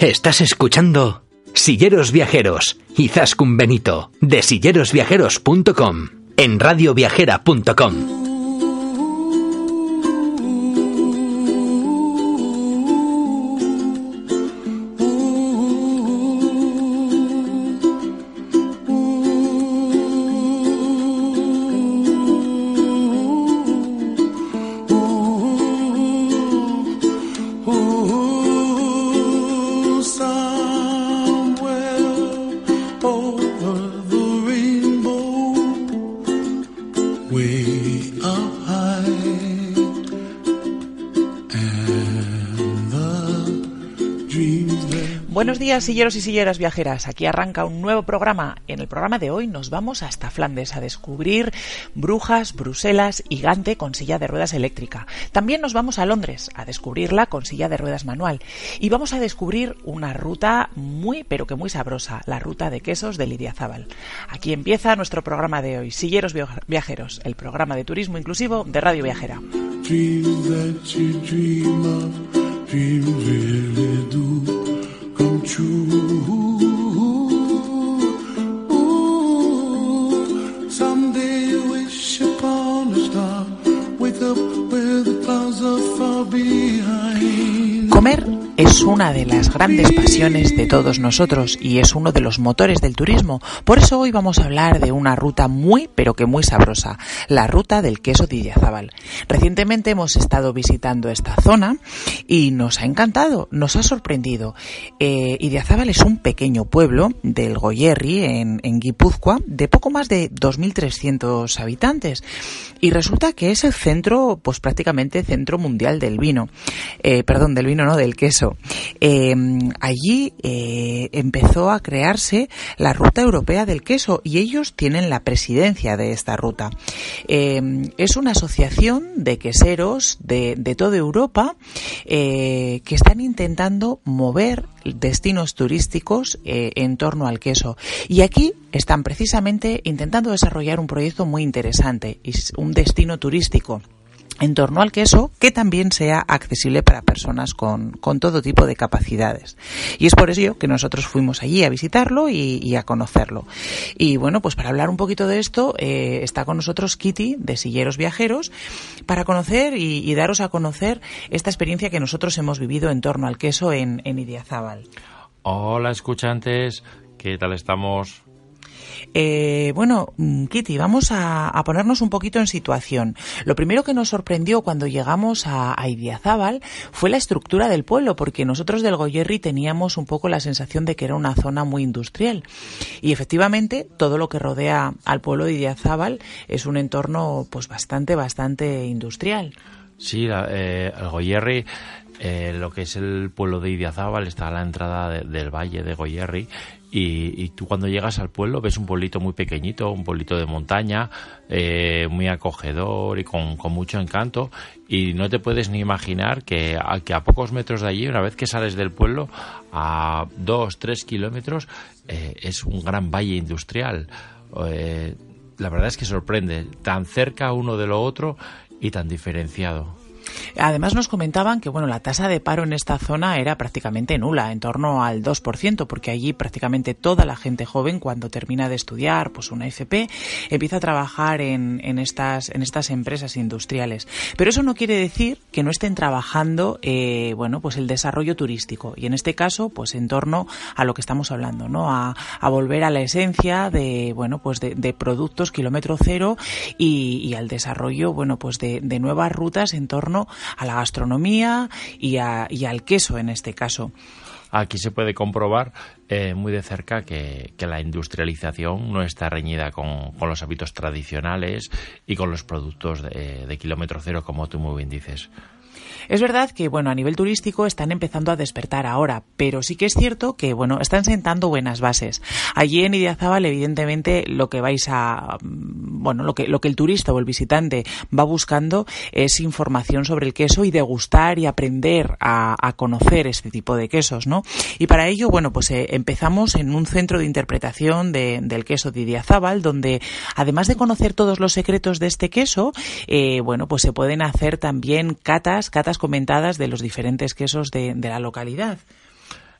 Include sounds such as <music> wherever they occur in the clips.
Estás escuchando Silleros Viajeros y Zascun Benito de sillerosviajeros.com en radioviajera.com. silleros y silleras viajeras, aquí arranca un nuevo programa. En el programa de hoy nos vamos hasta Flandes a descubrir Brujas, Bruselas y Gante con silla de ruedas eléctrica. También nos vamos a Londres a descubrirla con silla de ruedas manual. Y vamos a descubrir una ruta muy, pero que muy sabrosa, la ruta de quesos de Lidia Zabal. Aquí empieza nuestro programa de hoy, Silleros Viajeros, el programa de turismo inclusivo de Radio Viajera. Someday wish upon a star, wake up where the clouds are far behind. Comer es una de las grandes pasiones de todos nosotros y es uno de los motores del turismo. Por eso hoy vamos a hablar de una ruta muy, pero que muy sabrosa, la ruta del queso de Idiazábal. Recientemente hemos estado visitando esta zona y nos ha encantado, nos ha sorprendido. Eh, Idiazábal es un pequeño pueblo del Goyerri, en, en Guipúzcoa, de poco más de 2.300 habitantes. Y resulta que es el centro, pues prácticamente centro mundial del vino. Eh, perdón, del vino no, del queso. Eh, allí eh, empezó a crearse la Ruta Europea del Queso y ellos tienen la presidencia de esta ruta. Eh, es una asociación de queseros de, de toda Europa que están intentando mover destinos turísticos en torno al queso. Y aquí están precisamente intentando desarrollar un proyecto muy interesante, es un destino turístico en torno al queso que también sea accesible para personas con, todo tipo de capacidades. Y es por ello que nosotros fuimos allí a visitarlo y, a conocerlo. Y bueno, pues para hablar un poquito de esto eh, está con nosotros Kitty de Silleros Viajeros para conocer y, daros a conocer esta experiencia que nosotros hemos vivido en torno al queso en, en Idiazábal. Hola escuchantes, ¿qué tal estamos? Eh, bueno, mm, Kitty, vamos a, ponernos un poquito en situación. Lo primero que nos sorprendió cuando llegamos a, a Idiazábal fue la estructura del pueblo, porque nosotros del Goyerri teníamos un poco la sensación de que era una zona muy industrial. Y efectivamente, todo lo que rodea al pueblo de Idiazábal es un entorno pues bastante, bastante industrial. Sí, eh, el Goyerri eh, lo que es el pueblo de Idiazábal está a la entrada del valle de Goyerri y, tú cuando llegas al pueblo ves un pueblito muy pequeñito, un pueblito de montaña, eh, muy acogedor y con, mucho encanto y no te puedes ni imaginar que a, que a pocos metros de allí, una vez que sales del pueblo, a dos, tres kilómetros, eh, es un gran valle industrial. la verdad es que sorprende, tan cerca uno de lo otro y tan diferenciado. Además nos comentaban que bueno, la tasa de paro en esta zona era prácticamente nula, en torno al 2%, porque allí prácticamente toda la gente joven cuando termina de estudiar pues una FP empieza a trabajar en, en estas en estas empresas industriales. Pero eso no quiere decir que no estén trabajando eh, bueno, pues el desarrollo turístico y en este caso pues en torno a lo que estamos hablando, ¿no? A, a volver a la esencia de bueno, pues de, de productos kilómetro cero y, y, al desarrollo bueno, pues de, de nuevas rutas en torno a la gastronomía y, al queso en este caso. Aquí se puede comprobar eh, muy de cerca que, la industrialización no está reñida con, los hábitos tradicionales y con los productos de, kilómetro cero, como tú muy bien dices. Es verdad que, bueno, a nivel turístico están empezando a despertar ahora, pero sí que es cierto que, bueno, están sentando buenas bases. Allí en Idiazábal, evidentemente, lo que vais a, mm, bueno, lo que, lo que el turista o el visitante va buscando es información sobre el queso y degustar y aprender a, conocer este tipo de quesos, ¿no? Y para ello, bueno, pues eh, empezamos en un centro de interpretación del queso de Idiazábal, donde además de conocer todos los secretos de este queso, eh, bueno, pues se pueden hacer también catas, catas comentadas de los diferentes quesos de, la localidad.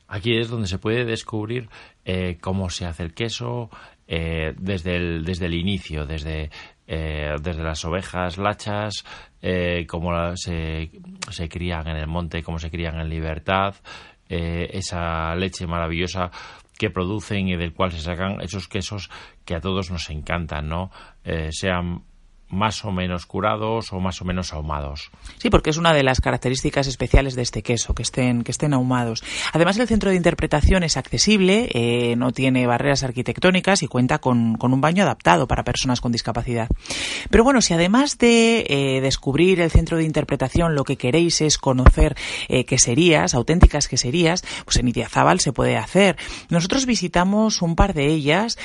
Aquí es donde se puede descubrir eh, cómo se hace el queso eh, desde, el, desde el inicio, desde, eh, desde las ovejas lachas, cómo se, se crían en el monte, cómo se crían en libertad, esa leche maravillosa que producen y del cual se sacan esos quesos que a todos nos encantan, ¿no? sean más o menos curados o más o menos ahumados. Sí, porque es una de las características especiales de este queso, que estén, que estén ahumados. Además, el centro de interpretación es accesible, eh, no tiene barreras arquitectónicas y cuenta con, un baño adaptado para personas con discapacidad. Pero bueno, si además de eh, descubrir el centro de interpretación lo que queréis es conocer eh, queserías, auténticas queserías, pues en Itiazábal se puede hacer. Nosotros visitamos un par de ellas,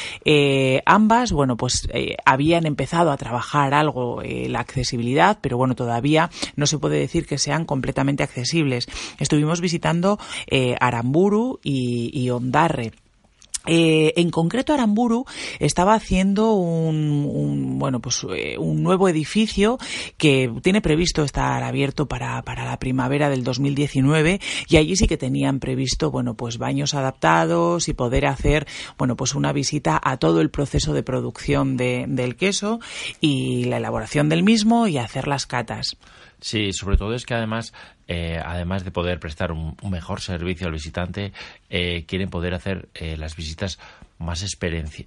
ambas, bueno, pues habían empezado a trabajar algo eh, la accesibilidad, pero bueno, todavía no se puede decir que sean completamente accesibles. Estuvimos visitando eh, Aramburu y, y Ondarre. Eh, en concreto, Aramburu estaba haciendo un, bueno, pues eh, un nuevo edificio que tiene previsto estar abierto para, para, la primavera del 2019 y allí sí que tenían previsto, bueno, pues baños adaptados y poder hacer, bueno, pues una visita a todo el proceso de producción del queso y la elaboración del mismo y hacer las catas. Sí, sobre todo es que además, eh, además de poder prestar un, mejor servicio al visitante, eh, quieren poder hacer eh, las visitas más,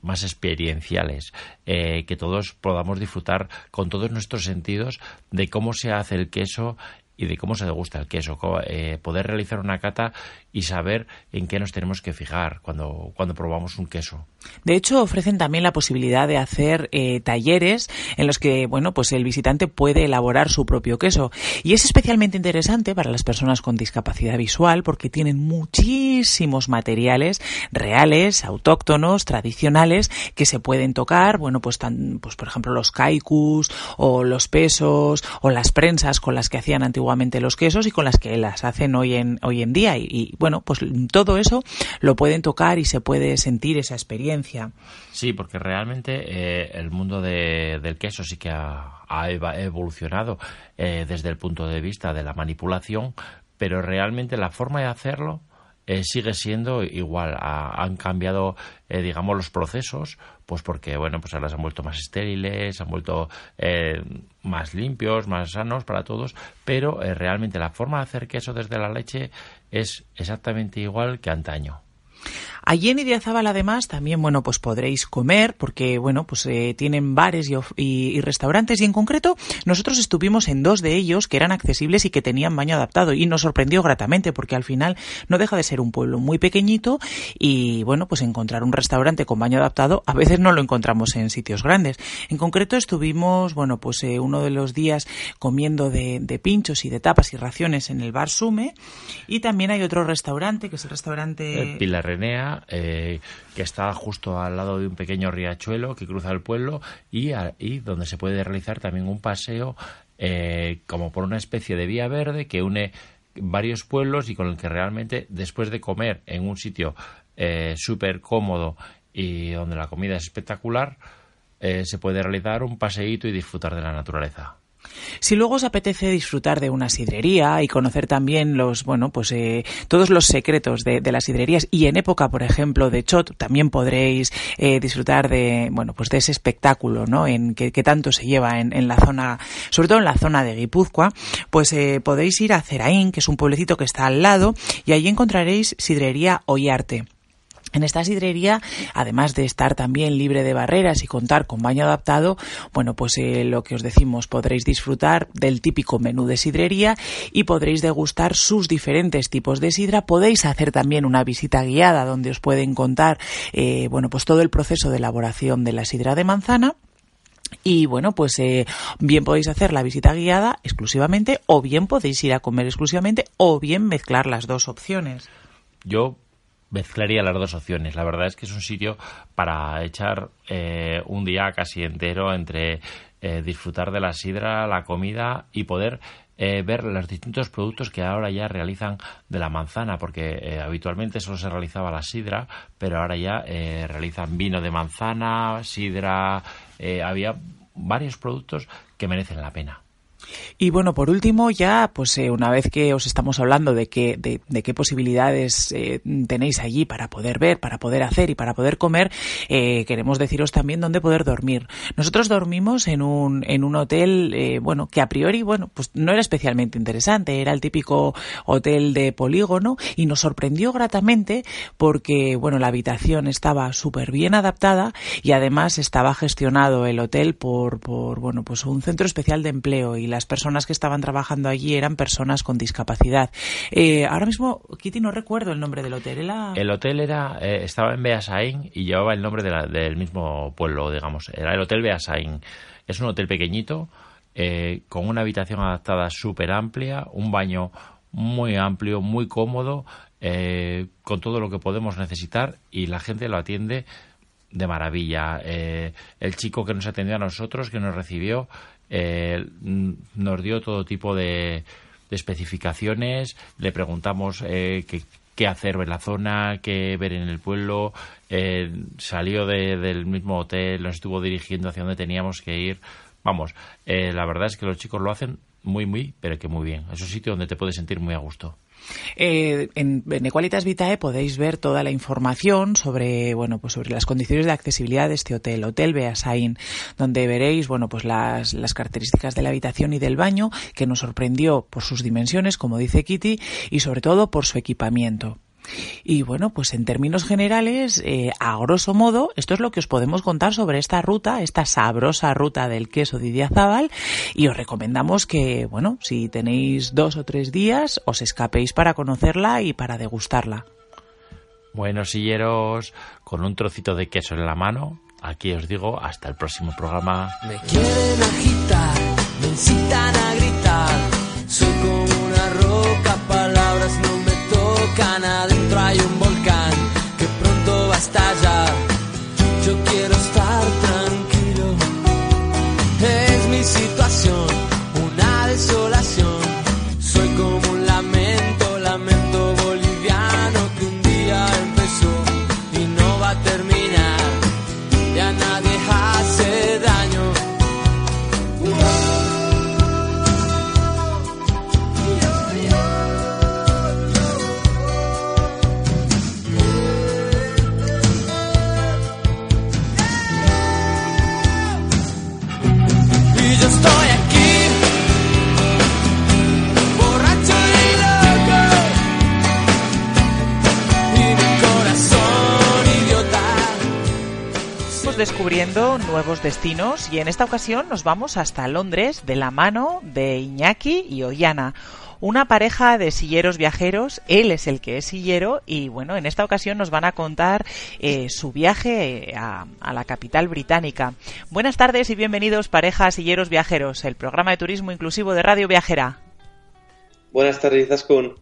más experienciales, que todos podamos disfrutar con todos nuestros sentidos de cómo se hace el queso y de cómo se degusta el queso, poder realizar una cata y saber en qué nos tenemos que fijar cuando, cuando probamos un queso. De hecho, ofrecen también la posibilidad de hacer eh, talleres en los que, bueno, pues el visitante puede elaborar su propio queso. Y es especialmente interesante para las personas con discapacidad visual porque tienen muchísimos materiales reales, autóctonos, tradicionales, que se pueden tocar, bueno, pues, tan, pues por ejemplo los kaikus o los pesos o las prensas con las que hacían antiguamente los quesos y con las que las hacen hoy en, hoy en día. Bueno, pues todo eso lo pueden tocar y se puede sentir esa experiencia. Sí, porque realmente eh, el mundo del queso sí que ha, evolucionado eh, desde el punto de vista de la manipulación, pero realmente la forma de hacerlo eh, sigue siendo igual. han cambiado, digamos, los procesos, pues porque, bueno, pues ahora se han vuelto más estériles, han vuelto más limpios, más sanos para todos, pero realmente la forma de hacer queso desde la leche es exactamente igual que antaño. Allí en Idiazábal además también, bueno, pues podréis comer porque, bueno, pues eh, tienen bares y, restaurantes. Y en concreto nosotros estuvimos en dos de ellos que eran accesibles y que tenían baño adaptado. Y nos sorprendió gratamente porque al final no deja de ser un pueblo muy pequeñito y, bueno, pues encontrar un restaurante con baño adaptado a veces no lo encontramos en sitios grandes. En concreto estuvimos, bueno, pues eh, uno de los días comiendo de, pinchos y de tapas y raciones en el bar Sume. Y también hay otro restaurante que es el restaurante... Pilar Eh, que está justo al lado de un pequeño riachuelo que cruza el pueblo y, donde se puede realizar también un paseo eh, como por una especie de vía verde que une varios pueblos y con el que realmente después de comer en un sitio eh, súper cómodo y donde la comida es espectacular, se puede realizar un paseíto y disfrutar de la naturaleza. Si luego os apetece disfrutar de una sidrería y conocer también los, bueno, pues eh, todos los secretos de, las sidrerías y en época, por ejemplo, de Chot, también podréis eh, disfrutar de, bueno, pues de ese espectáculo, ¿no? En que, tanto se lleva en, la zona, sobre todo en la zona de Guipúzcoa, pues eh, podéis ir a Ceraín, que es un pueblecito que está al lado, y allí encontraréis sidrería Ollarte. En esta sidrería, además de estar también libre de barreras y contar con baño adaptado, bueno, pues eh, lo que os decimos, podréis disfrutar del típico menú de sidrería y podréis degustar sus diferentes tipos de sidra. Podéis hacer también una visita guiada donde os pueden contar, eh, bueno, pues todo el proceso de elaboración de la sidra de manzana Y bueno, pues eh, bien podéis hacer la visita guiada exclusivamente o bien podéis ir a comer exclusivamente o bien mezclar las dos opciones. Yo mezclaría las dos opciones. La verdad es que es un sitio para echar eh, un día casi entero entre eh, disfrutar de la sidra, la comida y poder eh, ver los distintos productos que ahora ya realizan de la manzana, porque habitualmente solo se realizaba la sidra, pero ahora ya realizan vino de manzana, sidra, había varios productos que merecen la pena. Y bueno, por último, ya, pues eh, una vez que os estamos hablando de, qué de, qué posibilidades eh, tenéis allí para poder ver, para poder hacer y para poder comer, eh, queremos deciros también dónde poder dormir. Nosotros dormimos en un, en un hotel, bueno, que a priori, bueno, pues no era especialmente interesante, era el típico hotel de polígono y nos sorprendió gratamente porque, bueno, la habitación estaba súper bien adaptada y además estaba gestionado el hotel por, por, bueno, pues un centro especial de empleo y las personas que estaban trabajando allí eran personas con discapacidad. Eh, ahora mismo, Kitty, no recuerdo el nombre del hotel. El hotel era eh, estaba en Beasain y llevaba el nombre del mismo pueblo, digamos. Era el Hotel Beasain. Es un hotel pequeñito, eh, con una habitación adaptada súper amplia, un baño muy amplio, muy cómodo, con todo lo que podemos necesitar y la gente lo atiende de maravilla. el chico que nos atendió a nosotros, que nos recibió, eh, nos dio todo tipo de, especificaciones, le preguntamos eh, qué, hacer en la zona, qué ver en el pueblo, eh, salió del mismo hotel, nos estuvo dirigiendo hacia donde teníamos que ir. Vamos, la verdad es que los chicos lo hacen muy, muy, pero que muy bien. Es un sitio donde te puedes sentir muy a gusto. Eh, en Benequalitas Vitae podéis ver toda la información sobre, bueno, pues sobre las condiciones de accesibilidad de este hotel, Hotel Beasain, donde veréis, bueno, pues las, las características de la habitación y del baño, que nos sorprendió por sus dimensiones, como dice Kitty, y sobre todo por su equipamiento. Y bueno, pues en términos generales, eh, a grosso modo, esto es lo que os podemos contar sobre esta ruta, esta sabrosa ruta del queso de Idiazábal. Y os recomendamos que, bueno, si tenéis dos o tres días, os escapéis para conocerla y para degustarla. Bueno, silleros, con un trocito de queso en la mano, aquí os digo hasta el próximo programa. Me quieren agitar, me incitan a gritar, hay un volcán que pronto va a estallar. Descubriendo nuevos destinos y en esta ocasión nos vamos hasta Londres de la mano de Iñaki y Ollana una pareja de silleros viajeros. Él es el que es sillero y bueno, en esta ocasión nos van a contar eh, su viaje a, a, la capital británica. Buenas tardes y bienvenidos pareja silleros viajeros, el programa de turismo inclusivo de Radio Viajera. Buenas tardes.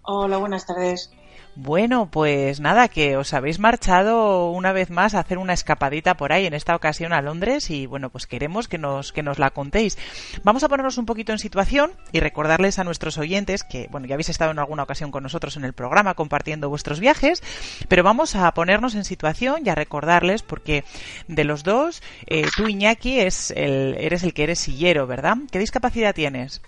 Hola, buenas tardes. Bueno, pues nada, que os habéis marchado una vez más a hacer una escapadita por ahí, en esta ocasión a Londres, y bueno, pues queremos que nos, que nos la contéis. Vamos a ponernos un poquito en situación y recordarles a nuestros oyentes que, bueno, ya habéis estado en alguna ocasión con nosotros en el programa compartiendo vuestros viajes, pero vamos a ponernos en situación y a recordarles, porque de los dos, eh, tú, Iñaki, es el, eres el que eres sillero, ¿verdad? ¿Qué discapacidad tienes?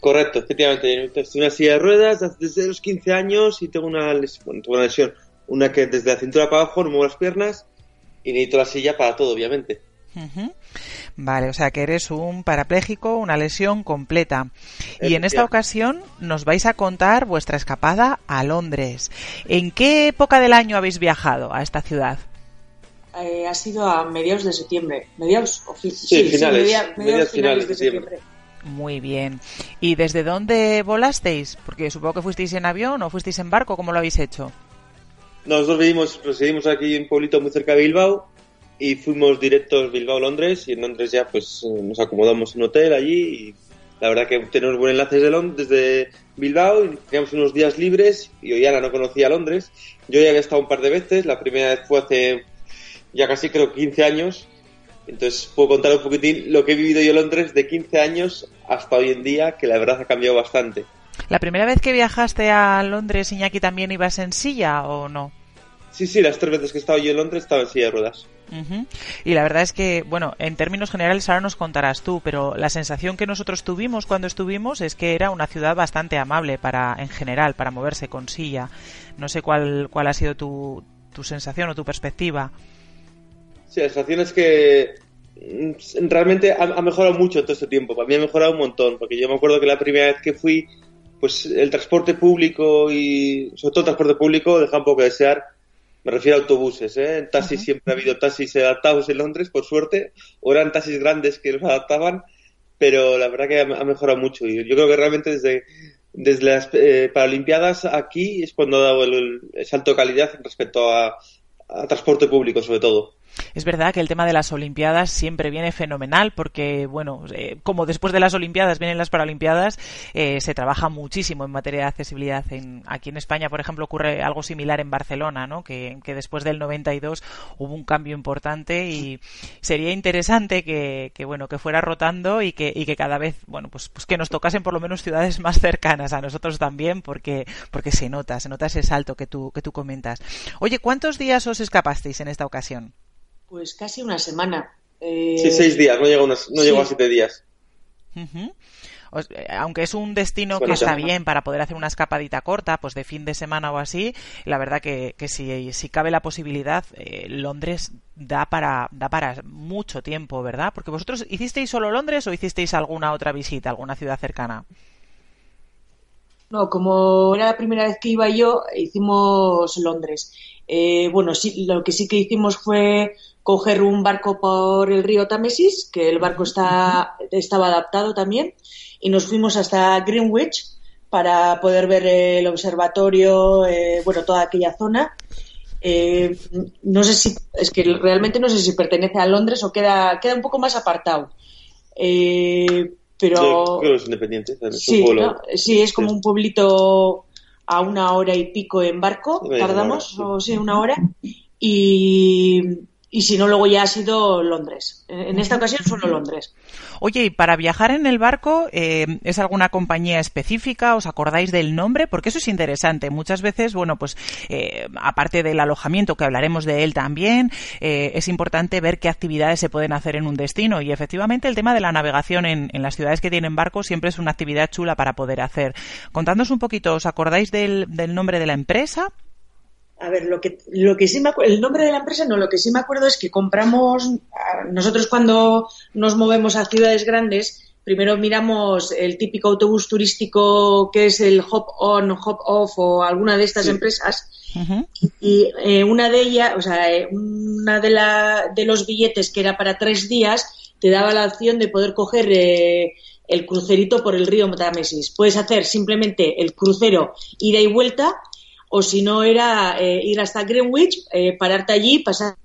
Correcto, efectivamente. Estoy en una silla de ruedas desde los 15 años y tengo una, lesión, una lesión. Una que desde la cintura para abajo no muevo las piernas y necesito la silla para todo, obviamente. Vale, o sea que eres un parapléjico, una lesión completa. Y en esta ocasión nos vais a contar vuestra escapada a Londres. ¿En qué época del año habéis viajado a esta ciudad? Eh, ha sido a mediados de septiembre. Mediados, sí, sí, finales, mediados, mediados finales, de septiembre. Muy bien. ¿Y desde dónde volasteis? Porque supongo que fuisteis en avión o fuisteis en barco, ¿cómo lo habéis hecho? Nosotros vivimos, residimos aquí en un pueblito muy cerca de Bilbao y fuimos directos Bilbao-Londres y en Londres ya pues nos acomodamos en un hotel allí y la verdad que tenemos buen enlaces de Londres, desde Bilbao y teníamos unos días libres y hoy Ana no conocía Londres. Yo ya había estado un par de veces, la primera vez fue hace ya casi creo 15 años, entonces puedo contar un poquitín lo que he vivido yo en Londres de 15 años hasta hoy en día, que la verdad ha cambiado bastante. ¿La primera vez que viajaste a Londres, Iñaki, también ibas en silla o no? Sí, sí, las tres veces que he estado yo en Londres estaba en silla de ruedas. Ujú. Y la verdad es que, bueno, en términos generales ahora nos contarás tú, pero la sensación que nosotros tuvimos cuando estuvimos es que era una ciudad bastante amable para, en general, para moverse con silla. No sé cuál, cuál ha sido tu, tu sensación o tu perspectiva. Sí, la sensación es que mm, realmente ha, ha mejorado mucho en todo este tiempo. Para mí ha mejorado un montón, porque yo me acuerdo que la primera vez que fui, pues el transporte público y sobre todo el transporte público deja un poco de desear. Me refiero a autobuses, ¿eh? En taxis siempre ha habido taxis adaptados en Londres, por suerte, o eran taxis grandes que los adaptaban, pero la verdad que ha, ha mejorado mucho. Y yo creo que realmente desde, desde las eh, Paralimpiadas aquí es cuando ha dado el, el salto de calidad respecto a, a transporte público, sobre todo. Es verdad que el tema de las Olimpiadas siempre viene fenomenal porque, bueno, eh, como después de las Olimpiadas vienen las Paralimpiadas, eh, se trabaja muchísimo en materia de accesibilidad. En, aquí en España, por ejemplo, ocurre algo similar en Barcelona, ¿no? que, que después del 92 hubo un cambio importante y sería interesante que, que, bueno, que fuera rotando y que, y que cada vez, bueno, pues, pues que nos tocasen por lo menos ciudades más cercanas a nosotros también porque, porque se nota, se nota ese salto que tú, que tú comentas. Oye, ¿cuántos días os escapasteis en esta ocasión? Pues casi una semana. Eh, Sí, seis días, no llegó, a unos- no sí. llegó a siete días. Eh, aunque es un destino Bueno, que está bien para poder hacer una escapadita corta, pues de fin de semana o así, la verdad que, que si, si cabe la posibilidad, eh, Londres da para, da para mucho tiempo, ¿verdad? Porque vosotros hicisteis solo Londres o hicisteis alguna otra visita, alguna ciudad cercana. No, como era la primera vez que iba yo, hicimos Londres. Eh, bueno, sí, lo que sí que hicimos fue coger un barco por el río Támesis, que el barco está, estaba adaptado también, y nos fuimos hasta Greenwich para poder ver el observatorio, eh, bueno, toda aquella zona. Eh, no sé si, es que realmente no sé si pertenece a Londres o queda, queda un poco más apartado. Eh, pero es Sí, un pueblo. ¿no? sí, es como un pueblito a una hora y pico en barco, tardamos, o sí, una hora. Y, y si no, luego ya ha sido Londres. En esta ocasión solo Londres. Oye, y para viajar en el barco, eh, ¿es alguna compañía específica? ¿Os acordáis del nombre? Porque eso es interesante. Muchas veces, bueno, pues eh, aparte del alojamiento, que hablaremos de él también, eh, es importante ver qué actividades se pueden hacer en un destino. Y efectivamente el tema de la navegación en, en las ciudades que tienen barcos siempre es una actividad chula para poder hacer. Contadnos un poquito, ¿os acordáis del, del nombre de la empresa? A ver, lo que, lo que sí me acuerdo, el nombre de la empresa no, lo que sí me acuerdo es que compramos, nosotros cuando nos movemos a ciudades grandes, primero miramos el típico autobús turístico que es el Hop On, Hop Off o alguna de estas Sí. empresas. Y eh, una de ellas, o sea, eh, una de, la, de los billetes que era para tres días, te daba la opción de poder coger eh, el crucerito por el río Támesis. Puedes hacer simplemente el crucero ida y vuelta, o si no era eh, ir hasta Greenwich, eh, pararte allí, pasar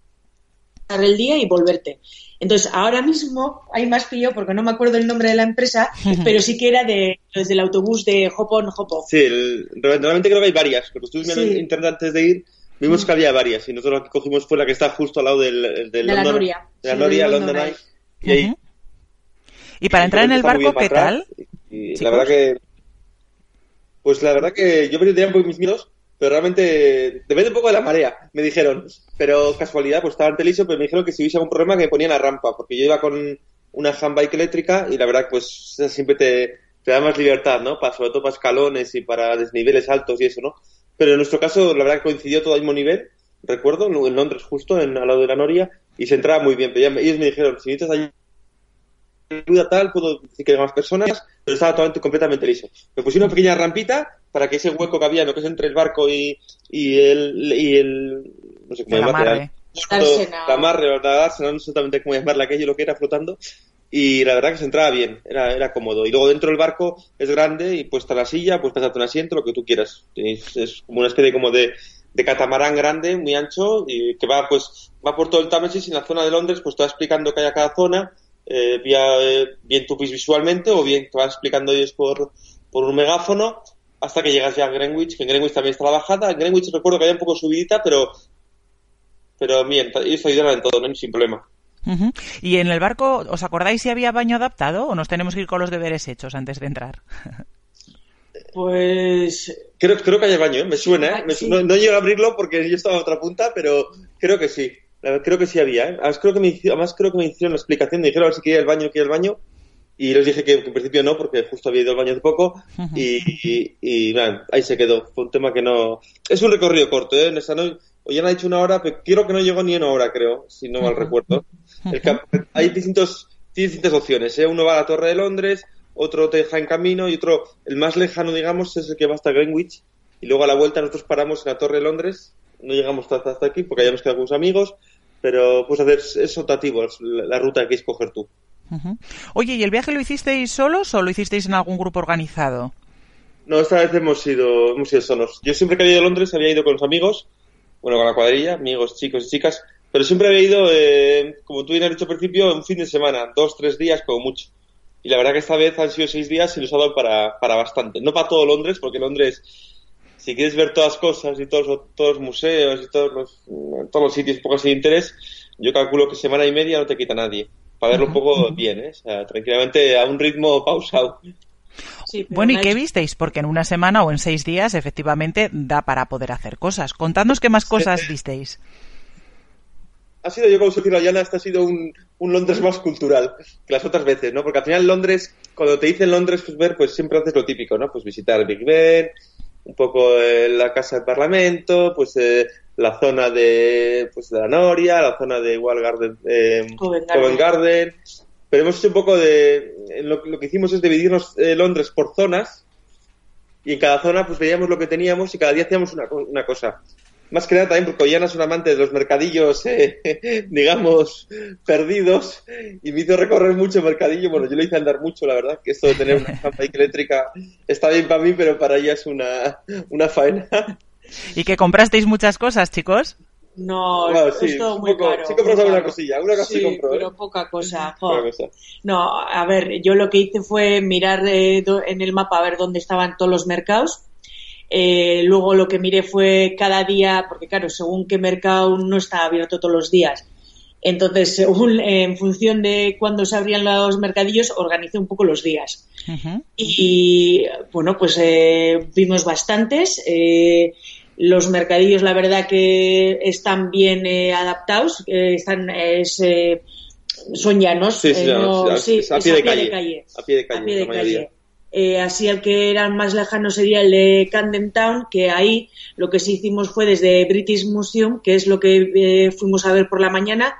el día y volverte. Entonces, ahora mismo hay más que yo, porque no me acuerdo el nombre de la empresa, <laughs> pero sí que era de, los del autobús de Hop On, Hop Off. Sí, el- realmente creo que hay varias. Porque estuve mirando Sí. en internet antes de ir, vimos que había varias. Y nosotros la que cogimos fue la que está justo al lado del, del De la Noria. De la Sí, Noria, London London Eye. Y ahí Ujú. Y para entrar en el barco, ¿qué tal? Y la verdad que. Pues la verdad que yo tenía un poco mis miedos, pero realmente depende un poco de la marea, me dijeron. Pero casualidad, pues estaba ante liso, pero me dijeron que si hubiese algún problema que me ponían la rampa, porque yo iba con una handbike eléctrica y la verdad pues siempre te, da más libertad, ¿no? Para, sobre todo para escalones y para desniveles altos y eso, ¿no? Pero en nuestro caso, la verdad coincidió todo al mismo nivel, recuerdo, en Londres justo, en, al lado de la Noria, y se entraba muy bien. Pero ya me- ellos me dijeron, si necesitas ayuda tal, puedo decir que hay más personas, pero estaba totalmente, completamente liso. Me pusieron una pequeña rampita para que ese hueco que había, ¿no? que es entre el barco y, y el, y el, no sé cómo El llamarle, amarre. O la no sé exactamente cómo llamarla aquello, lo que era flotando. Y la verdad que se entraba bien, era, era cómodo. Y luego dentro del barco es grande y puesta la silla, pues pasarte un asiento, lo que tú quieras. Es, es como una especie como de, de catamarán grande, muy ancho, y que va pues va por todo el Támesis y en la zona de Londres pues te va explicando que hay a cada zona, eh, vía, eh, bien tú visualmente o bien te va explicando ellos por, por un megáfono hasta que llegas ya a Greenwich, que en Greenwich también está la bajada. En Greenwich recuerdo que había un poco subidita, pero pero bien, ellos ayudan en todo, ¿no? sin problema. Y en el barco, ¿os acordáis si había baño adaptado o nos tenemos que ir con los deberes hechos antes de entrar? <laughs> Pues Creo, creo que hay baño, ¿eh? me suena, ¿eh? Me su- no, no llego a abrirlo porque yo estaba a otra punta, pero creo que sí. Creo que sí había, ¿eh? Además creo que me, además creo que me hicieron la explicación, me dijeron a ver si quería el baño, quería el baño, y les dije que, en principio no, porque justo había ido al baño hace poco, y, y, y, nada, ahí se quedó. Fue un tema que no... Es un recorrido corto, ¿eh? En no... Hoy ya han dicho una hora, pero quiero que no llegó ni una hora, creo, si no mal recuerdo. El cap- hay distintos, distintas opciones, ¿eh? Uno va a la Torre de Londres, otro te deja en camino y otro, el más lejano, digamos, es el que va hasta Greenwich. Y luego a la vuelta nosotros paramos en la Torre de Londres. No llegamos hasta, hasta aquí porque hayamos quedado con unos amigos. Pero pues hacer es optativo la, la ruta que quieres coger tú. Oye, ¿y el viaje lo hicisteis solos o lo hicisteis en algún grupo organizado? No, esta vez hemos ido, hemos ido solos. Yo siempre que había ido a Londres había ido con los amigos, bueno, con la cuadrilla, amigos, chicos y chicas, pero siempre había ido, eh, como tú bien has dicho al principio, un fin de semana, dos, tres días como mucho. Y la verdad que esta vez han sido seis días y nos ha dado para, para bastante. No para todo Londres, porque Londres, si quieres ver todas las cosas y todos, los- todos los museos y todos los, todos los sitios un poco así de interés, yo calculo que semana y media no te quita nadie. Para verlo un poco bien, ¿eh? O sea, tranquilamente a un ritmo pausado. sí, Bueno, ¿y qué visteis? Porque en una semana o en seis días efectivamente da para poder hacer cosas. Contadnos qué más cosas visteis. ha sido, yo como decirlo, Ayana, este ha sido un, un Londres más cultural que las otras veces, ¿no? Porque al final Londres, cuando te dicen Londres, pues ver, pues siempre haces lo típico, ¿no? Pues visitar el Big Ben, un poco la Casa del Parlamento, pues eh, la zona de, pues de la Noria, la zona de Wall Garden, eh, Covent Garden. Pero hemos hecho un poco de, lo, lo que hicimos es dividirnos eh, Londres por zonas y en cada zona pues veíamos lo que teníamos y cada día hacíamos una, una cosa. Más que nada también porque Ollana es un amante de los mercadillos, eh, <laughs> digamos, perdidos y me hizo recorrer mucho mercadillo. Bueno, yo lo hice andar mucho, la verdad, que esto de tener una <laughs> estampa eléctrica está bien para mí, pero para ella es una, una faena. <laughs> ¿Y que comprasteis muchas cosas, chicos? No, sí, es todo un muy poco- caro. sí muy alguna cosilla, alguna cosa sí Sí, compró, ¿eh? pero poca cosa. Otra cosa. No, a ver, yo lo que hice fue mirar eh, do- en el mapa a ver dónde estaban todos los mercados. Eh, luego lo que miré fue cada día, porque claro, según qué mercado no está abierto todos los días. Entonces, <laughs> según eh, en función de cuándo se abrían los mercadillos, organicé un poco los días. Y bueno, pues eh, vimos bastantes. eh, los mercadillos, la verdad que están bien eh, adaptados, eh, están es, eh, son llanos. Sí, sí, eh, no- sí, sí, a es pie de calle. A pie de calle, A pie de calle. Eh, así el que era más lejano sería el de Camden Town, que ahí lo que sí hicimos fue desde British Museum, que es lo que eh, fuimos a ver por la mañana,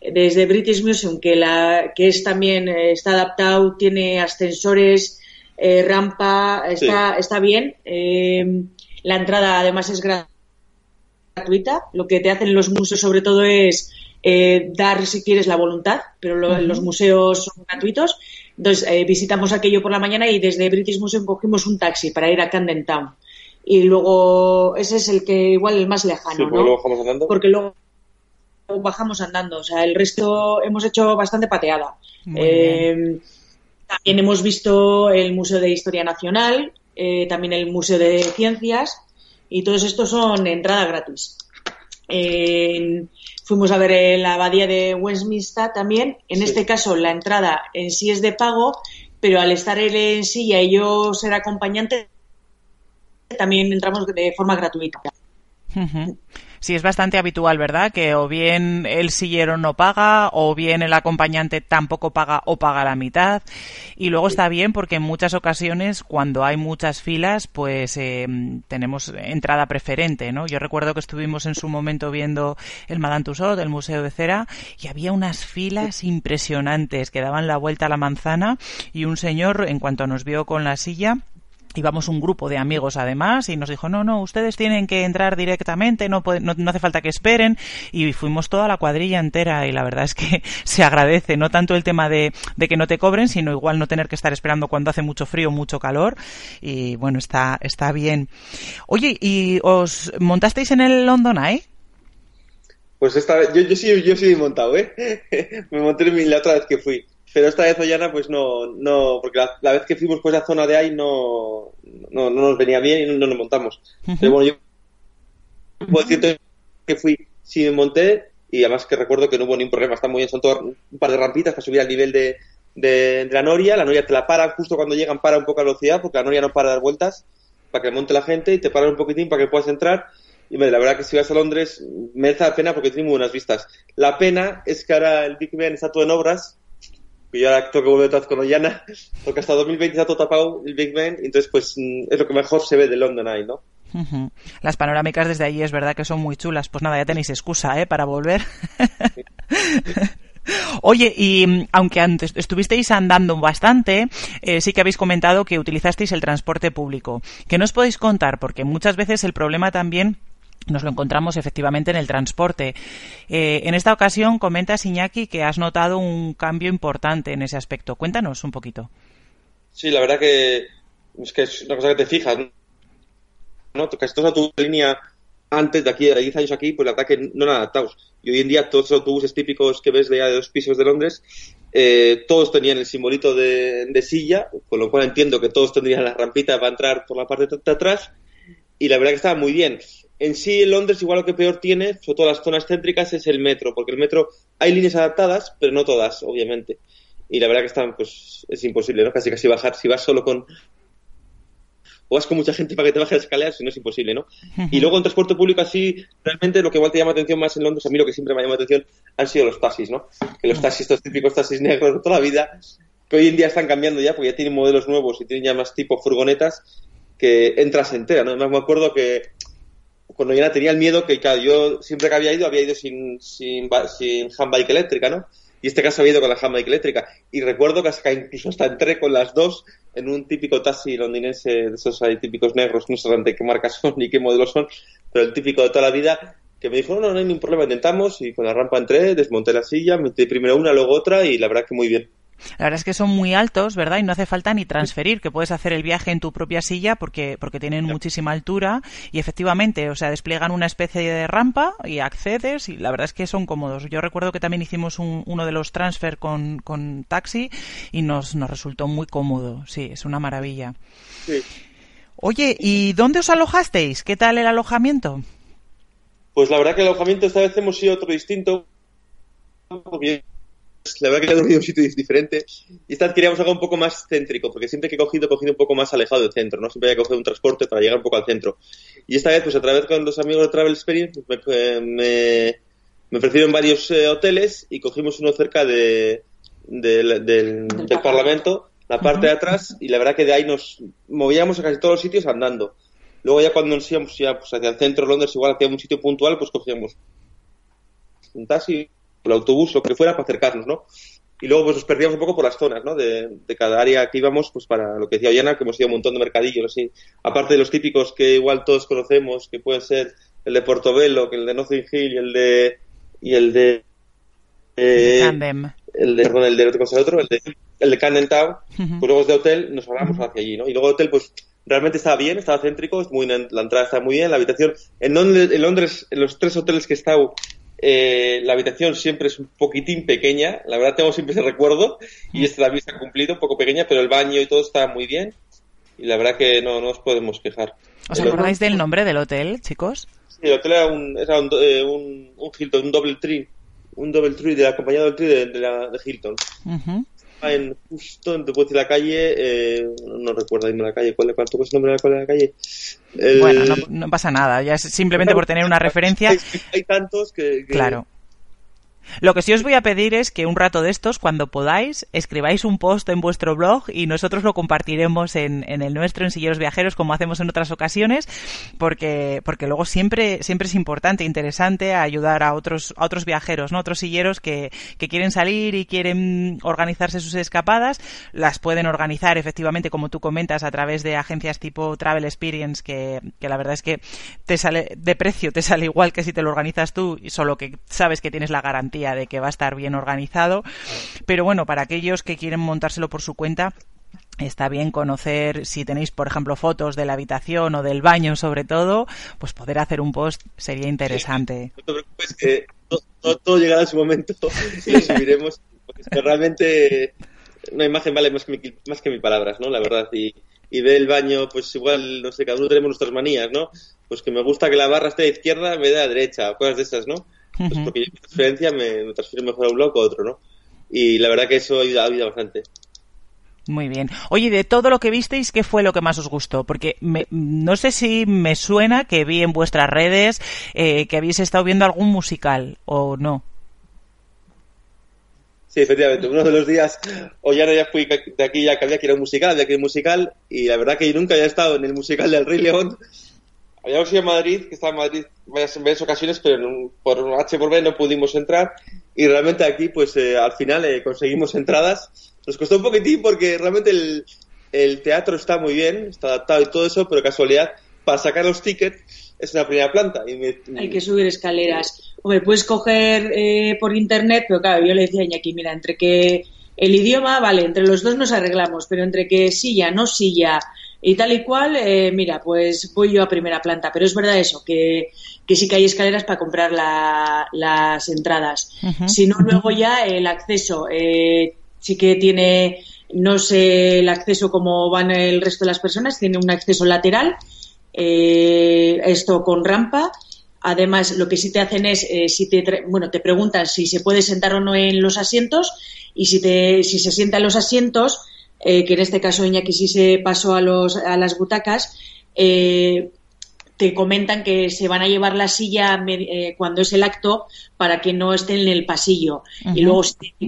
desde British Museum, que, la, que es también eh, está adaptado, tiene ascensores, eh, rampa, está, está bien. Eh, la entrada además es gra- gratuita. Lo que te hacen los museos sobre todo es eh, dar, si quieres, la voluntad, pero lo- los museos son gratuitos. Entonces eh, visitamos aquello por la mañana y desde British Museum cogimos un taxi para ir a Camden Town. Y luego ese es el que igual el más lejano, Sí, ¿no? porque luego vamos andando. porque luego bajamos andando. O sea, el resto hemos hecho bastante pateada. Eh, también hemos visto el Museo de Historia Nacional, eh, también el Museo de Ciencias, y todos estos son entrada gratis. Eh, fuimos a ver eh, la abadía de Westminster también. En Sí. este caso, la entrada en sí es de pago, pero al estar él en silla y yo ser acompañante, también entramos de forma gratuita. Sí, es bastante habitual, ¿verdad? Que o bien el sillero no paga, o bien el acompañante tampoco paga o paga la mitad. Y luego está bien porque en muchas ocasiones, cuando hay muchas filas, pues eh, tenemos entrada preferente, ¿no? Yo recuerdo que estuvimos en su momento viendo el Madame Tussauds, el Museo de Cera, y había unas filas impresionantes que daban la vuelta a la manzana y un señor, en cuanto nos vio con la silla, íbamos un grupo de amigos además y nos dijo no no ustedes tienen que entrar directamente no, puede- no no hace falta que esperen y fuimos toda la cuadrilla entera y la verdad es que <laughs> se agradece no tanto el tema de, de que no te cobren sino igual no tener que estar esperando cuando hace mucho frío mucho calor y bueno está está bien oye y os montasteis en el London Eye Pues esta vez, yo, yo sí, yo sí he montado, ¿eh? <laughs> me monté en la otra vez que fui. Pero esta vez Ollana, pues no, no, porque la, la vez que fuimos pues a zona de ahí no, no, no nos venía bien y no, no nos montamos. Pero bueno, yo puedo decirte que fui, sí me monté y además que recuerdo que no hubo ningún problema, está muy bien, son todas un par de rampitas para subir al nivel de, de, de la noria, la noria te la para justo cuando llegan para un poco a velocidad porque la noria no para de dar vueltas para que monte la gente y te paran un poquitín para que puedas entrar y la verdad que si vas a Londres merece la pena porque tiene muy buenas vistas. La pena es que ahora el Big Ben está todo en obras, que yo ahora tengo que volver otra vez con Ollana, porque hasta 2020 está todo tapado el Big Ben, entonces pues mm, es lo que mejor se ve de London Eye, ¿no? Las panorámicas desde allí es verdad que son muy chulas. Pues nada, ya tenéis excusa, ¿eh? Para volver. <laughs> Oye, y mm, aunque antes estuvisteis andando bastante, eh, sí que habéis comentado que utilizasteis el transporte público. ¿Qué nos podéis contar? Porque muchas veces el problema también nos lo encontramos efectivamente en el transporte. Eh, en esta ocasión comentas, Iñaki, que has notado un cambio importante en ese aspecto. Cuéntanos un poquito. Sí, la verdad que es que es una cosa que te fijas, ¿no? Casi toda tu línea antes de aquí, de 10 años aquí, pues la verdad que no eran adaptados. Y hoy en día todos los autobuses típicos que ves de, de dos pisos de Londres, eh, todos tenían el simbolito de, de silla, con lo cual entiendo que todos tendrían la rampita para entrar por la parte de atrás, y la verdad que estaba muy bien. En sí, en Londres igual lo que peor tiene, sobre todo las zonas céntricas, es el metro, porque el metro hay líneas adaptadas, pero no todas, obviamente. Y la verdad que están, pues, es imposible, ¿no? Casi casi bajar. Si vas solo con, o vas con mucha gente para que te baje las escaleras, si no es imposible, ¿no? <laughs> Y luego en transporte público así, realmente lo que igual te llama atención más en Londres, a mí lo que siempre me ha llamado atención han sido los taxis, ¿no? Que los taxis, estos típicos taxis negros de toda la vida, que hoy en día están cambiando ya, porque ya tienen modelos nuevos y tienen ya más tipo furgonetas, que entras entera, ¿no? Además me acuerdo que cuando ya tenía el miedo que, claro, yo siempre que había ido, había ido sin, sin, sin handbike eléctrica, ¿no? Y este caso había ido con la handbike eléctrica. Y recuerdo que hasta incluso hasta entré con las dos en un típico taxi londinense, de esos ahí típicos negros, no sé realmente qué marcas son <laughs> ni qué modelos son, pero el típico de toda la vida, que me dijo, no, no, no hay ningún problema, intentamos, y con la rampa entré, desmonté la silla, metí primero una, luego otra, y la verdad que muy bien. La verdad es que son muy altos, ¿verdad? Y no hace falta ni transferir, que puedes hacer el viaje en tu propia silla porque, porque tienen muchísima altura y efectivamente, o sea, despliegan una especie de rampa y accedes y la verdad es que son cómodos. Yo recuerdo que también hicimos un- uno de los transfer con, con taxi y nos, nos resultó muy cómodo. Sí, es una maravilla. Sí. Oye, ¿y dónde os alojasteis? ¿Qué tal el alojamiento? Pues la verdad que el alojamiento esta vez hemos sido otro distinto. porque La verdad que he dormido en un sitio diferente. Y esta vez queríamos algo un poco más céntrico, porque siempre que he cogido, he cogido un poco más alejado del centro, ¿no? Siempre he cogido un transporte para llegar un poco al centro. Y esta vez, pues a través con los amigos de Travel Experience, me, eh, me, me ofrecieron varios eh, hoteles y cogimos uno cerca de, del- del, del Parlamento, la parte de atrás, y la verdad que de ahí nos movíamos a casi todos los sitios andando. Luego ya cuando nos íbamos ya, pues, hacia el centro de Londres, igual hacia un sitio puntual, pues cogíamos un taxi, el autobús, lo que fuera, para acercarnos, ¿no? Y luego pues nos perdíamos un poco por las zonas, ¿no? De, de cada área que íbamos, pues para lo que decía Ollana, que hemos ido a un montón de mercadillos, así. Aparte de los típicos que igual todos conocemos, que pueden ser el de Portobelo, que el de Notting Hill y el de... y el de... eh, el de, perdón, el de, ¿qué cosa otro? El de, el de Camden Town, Ujú. pues luego de hotel nos hablamos hacia allí, ¿no? Y luego de hotel, pues realmente estaba bien, estaba céntrico, es muy, la entrada está muy bien, la habitación, en Londres, en, Londres, en los tres hoteles que he estado, eh, la habitación siempre es un poquitín pequeña, la verdad tengo siempre ese recuerdo, y este también está cumplido, un poco pequeña, pero el baño y todo está muy bien, y la verdad que no, no nos podemos quejar. ¿Os El- acordáis del nombre del hotel, chicos? Sí, el hotel era un, era un, eh, un, un Hilton, un double tree, un double tree de la compañía double tree de, de la, de Hilton. Ujú. En justo en puedo decir la calle eh, no recuerdo dime la calle cuál cuánto es el nombre de la, cuál es la calle El- Bueno, no, no pasa nada, ya es simplemente por tener una referencia. hay, hay tantos que, que- Claro. Lo que sí os voy a pedir es que un rato de estos, cuando podáis, escribáis un post en vuestro blog y nosotros lo compartiremos en, en el nuestro, en Silleros Viajeros, como hacemos en otras ocasiones, porque, porque luego siempre, siempre es importante, interesante ayudar a otros, a otros viajeros, ¿no? Otros silleros que, que quieren salir y quieren organizarse sus escapadas, las pueden organizar efectivamente, como tú comentas, a través de agencias tipo Travel Experience, que, que la verdad es que te sale de precio, te sale igual que si te lo organizas tú, solo que sabes que tienes la garantía de que va a estar bien organizado. Pero bueno, para aquellos que quieren montárselo por su cuenta, Está bien conocer, si tenéis, por ejemplo, fotos de la habitación o del baño, sobre todo, pues poder hacer un post sería interesante. no te preocupes que todo, llegará a su momento <laughs> y lo subiremos. Porque realmente una imagen vale más que, mi, más que mis palabras, ¿no? La verdad. Y, y ve el baño, pues igual, no sé, cada uno tenemos nuestras manías, ¿no? Pues que me gusta que la barra esté a izquierda en vez de a derecha, cosas de esas, ¿no? Pues porque yo mi transferencia me, me, transfiero mejor a un blog o a otro, ¿no? Y la verdad que eso ayuda, ayuda bastante. Muy bien. Oye, de todo lo que visteis, ¿qué fue lo que más os gustó? Porque me, no sé si me suena que vi en vuestras redes eh, que habéis estado viendo algún musical o no. Sí, efectivamente. Uno de los días, o ya ya fui de aquí, ya que había que ir a un musical, había que ir a un musical, y la verdad que yo nunca había estado en el musical del Rey León, Habíamos ido a Madrid, que estaba en Madrid varias, varias ocasiones, pero por H por B no pudimos entrar. Y realmente aquí, pues eh, al final eh, conseguimos entradas. Nos costó un poquitín porque realmente el, el, teatro está muy bien, está adaptado y todo eso, pero casualidad, para sacar los tickets es una primera planta. Y me... Hay que subir escaleras. Hombre, puedes coger eh, por internet, pero claro, yo le decía a Iñaki, mira, entre que el idioma, vale, entre los dos nos arreglamos, pero entre que silla, no silla, y tal y cual, eh, mira, pues voy yo a primera planta. Pero es verdad eso, que, que sí que hay escaleras para comprar la, las entradas. Si no, luego ya el acceso eh, sí que tiene, no sé el acceso como van el resto de las personas, tiene un acceso lateral, eh, esto con rampa. Además, lo que sí te hacen es, eh, si te, bueno, te preguntan si se puede sentar o no en los asientos y si, te, si se sienta en los asientos, eh, que en este caso Iñaki sí se pasó a, los, a las butacas, eh, te comentan que se van a llevar la silla eh, cuando es el acto para que no estén en el pasillo. Uh -huh. Y luego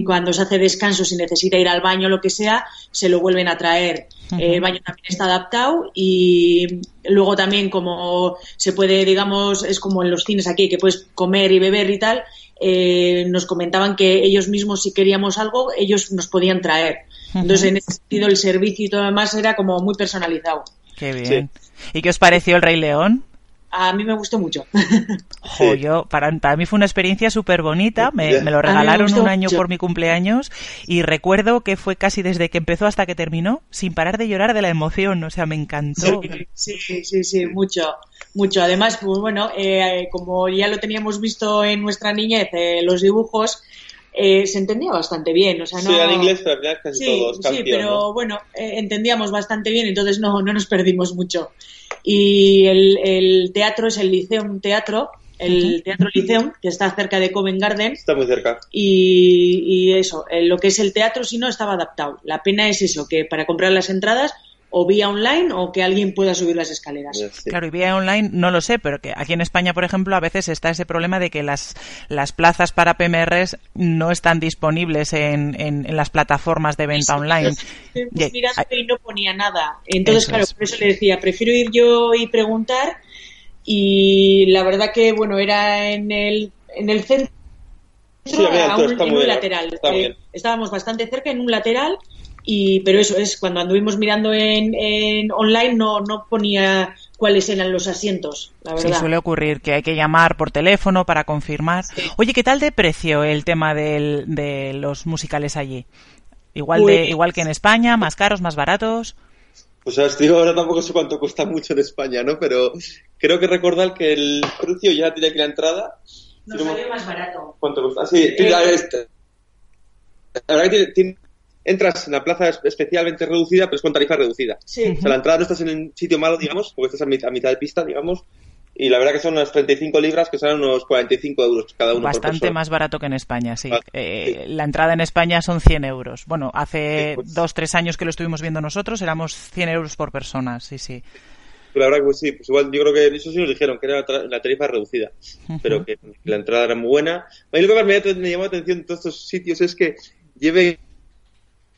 cuando se hace descanso, si necesita ir al baño o lo que sea, se lo vuelven a traer. Uh -huh. el baño también está adaptado y luego también como se puede, digamos, es como en los cines aquí, que puedes comer y beber y tal, eh, nos comentaban que ellos mismos si queríamos algo, ellos nos podían traer. Entonces, en ese sentido, el servicio y todo lo demás era como muy personalizado. Qué bien. Sí. ¿Y qué os pareció el Rey León? A mí me gustó mucho. <laughs> Jo, yo, para, para mí fue una experiencia súper bonita. Me, me, lo regalaron me un año mucho. por mi cumpleaños y recuerdo que fue casi desde que empezó hasta que terminó, sin parar de llorar de la emoción. O sea, me encantó. Sí, sí, sí, sí mucho. Mucho. Además, pues bueno, eh, como ya lo teníamos visto en nuestra niñez, eh, los dibujos, eh, se entendía bastante bien. O sea, no... Sí, en inglés, pero casi sí, todos. Sí, pero ¿no? bueno, eh, entendíamos bastante bien, entonces no, no nos perdimos mucho. Y el, el teatro es el Liceum Teatro, el Teatro Liceum, que está cerca de Covent Garden. Está muy cerca. Y, y eso, lo que es el teatro, si no, estaba adaptado. La pena es eso, que para comprar las entradas o vía online o que alguien pueda subir las escaleras. Sí. Claro, y vía online no lo sé, pero que aquí en España, por ejemplo, a veces está ese problema de que las, las plazas para PMRs no están disponibles en, en, en las plataformas de venta sí, online. Pues mirando y no ponía nada. Entonces, eso claro, es. por eso le decía, prefiero ir yo y preguntar y la verdad que, bueno, era en el, en el centro, sí, a un, en un lateral. Eh, estábamos bastante cerca en un lateral y pero eso es cuando anduvimos mirando en, en online no no ponía cuáles eran los asientos, la verdad. Sí, suele ocurrir que hay que llamar por teléfono para confirmar. Sí. Oye, ¿qué tal de precio el tema del, de los musicales allí? Igual pues, de igual que en España, más caros, más baratos. Pues sabes, digo, ahora tampoco sé cuánto cuesta mucho en España, ¿no? Pero creo que recordar que el precio ya tenía que la entrada. Nos salió más barato. ¿Cuánto cuesta? Ah, sí, eh, este. La verdad que tiene entras en la plaza especialmente reducida, pero es con tarifa reducida. Sí. O sea, la entrada no estás en un sitio malo, digamos, porque estás a mitad, a mitad de pista, digamos, y la verdad que son unas 35 libras, que son unos 45 euros cada uno. Bastante más barato que en España, sí. Ah, eh, sí. La entrada en España son 100 euros. Bueno, hace sí, pues... dos, tres años que lo estuvimos viendo nosotros, éramos 100 euros por persona, sí, sí. La verdad que pues sí, pues igual yo creo que eso sí nos dijeron que era la tarifa reducida, pero que la entrada era muy buena. A mí lo que más me, me llamó la atención de todos estos sitios es que lleve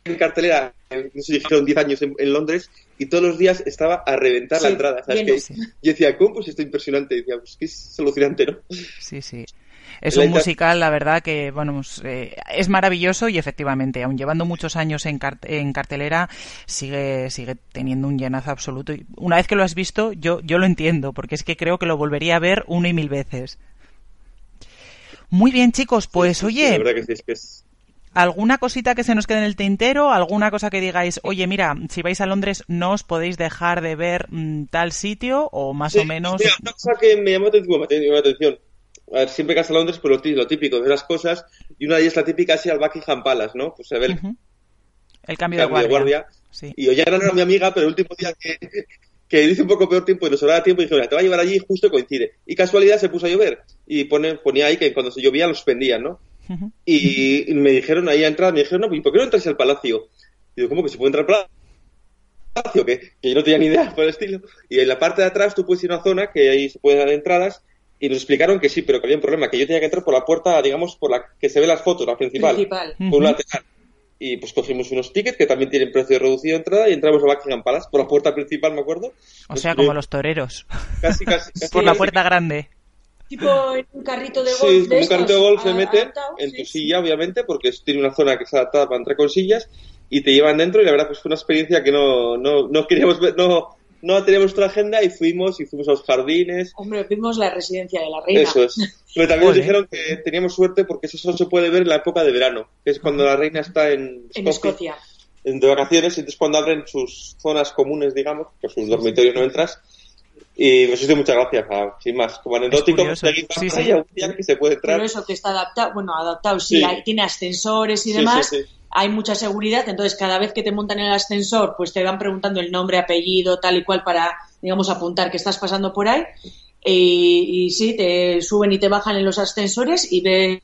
en cartelera, no sé, dijeron 10 años en, en, Londres y todos los días estaba a reventar Sí, la entrada. ¿sabes? Que sí. Yo decía, ¿cómo? Pues esto es impresionante. decía, pues que es alucinante, ¿no? Sí, sí. <laughs> Es La un musical, la verdad, que bueno, pues, eh, es maravilloso y efectivamente, aun llevando muchos años en, cart- en cartelera, sigue, sigue teniendo un llenazo absoluto. Y una vez que lo has visto, yo, yo lo entiendo, porque es que creo que lo volvería a ver una y mil veces. Muy bien, chicos, pues La oye, verdad que sí, es que es... ¿alguna cosita que se nos quede en el tintero? ¿Alguna cosa que digáis, oye, mira, si vais a Londres no os podéis dejar de ver mm, tal sitio o más o menos... mira, una cosa que me llamó la atención. A ver, siempre que vas a Londres, pues lo, tí- lo típico, ver las cosas, y una de ellas la típica así al Buckingham Palace, ¿no? Pues se ve el cambio, cambio de guardia. Sí. Y Ollana no era mi amiga, pero el último día que, que hice un poco peor tiempo y nos sobraba tiempo, dije, mira, te va a llevar allí y justo coincide. Y casualidad se puso a llover. Y pone, ponía ahí que cuando se llovía los suspendían, ¿no? Y me dijeron ahí a entrar, me dijeron, no, ¿y por qué no entras al palacio? Y digo, ¿cómo que se puede entrar al palacio? Que, que yo no tenía ni idea por el estilo. Y en la parte de atrás tú puedes ir a una zona que ahí se pueden dar entradas. Y nos explicaron que sí, pero que había un problema, que yo tenía que entrar por la puerta, digamos, por la que se ve las fotos, la principal. Principal. Por un lateral. Y pues cogimos unos tickets que también tienen precio reducido de entrada y entramos a Buckingham Palace por la puerta principal, me acuerdo. O sea, Pues, como los toreros. Casi, casi. <laughs> casi Por la puerta grande. Tipo en un carrito de golf. Sí, de un estos, carrito de golf se mete adaptado, en sí, tu sí. silla, obviamente, porque es- tiene una zona que está adaptada para entrar con sillas y te llevan dentro y la verdad pues fue una experiencia que no, no, no queríamos ver, no, no teníamos nuestra agenda y fuimos y fuimos a los jardines. Hombre, vimos la residencia de la reina. Eso es. Pero también nos dijeron que teníamos suerte porque eso solo se puede ver en la época de verano, que es cuando la reina está en En Escocia. en- de vacaciones, y entonces cuando abren sus zonas comunes, digamos, pues sus dormitorios no entras. Y pues eso muchas gracias, ah, sin más. Como anecdótico, seguir Sí, allá, un día que se puede entrar. Pero eso que está adaptado, bueno, adaptado, sí, Sí. hay- tiene ascensores y Sí, demás. sí, sí. Hay mucha seguridad, entonces cada vez que te montan en el ascensor, pues te van preguntando el nombre, apellido, tal y cual para, digamos, apuntar que estás pasando por ahí. Y, y sí, te suben y te bajan en los ascensores y ves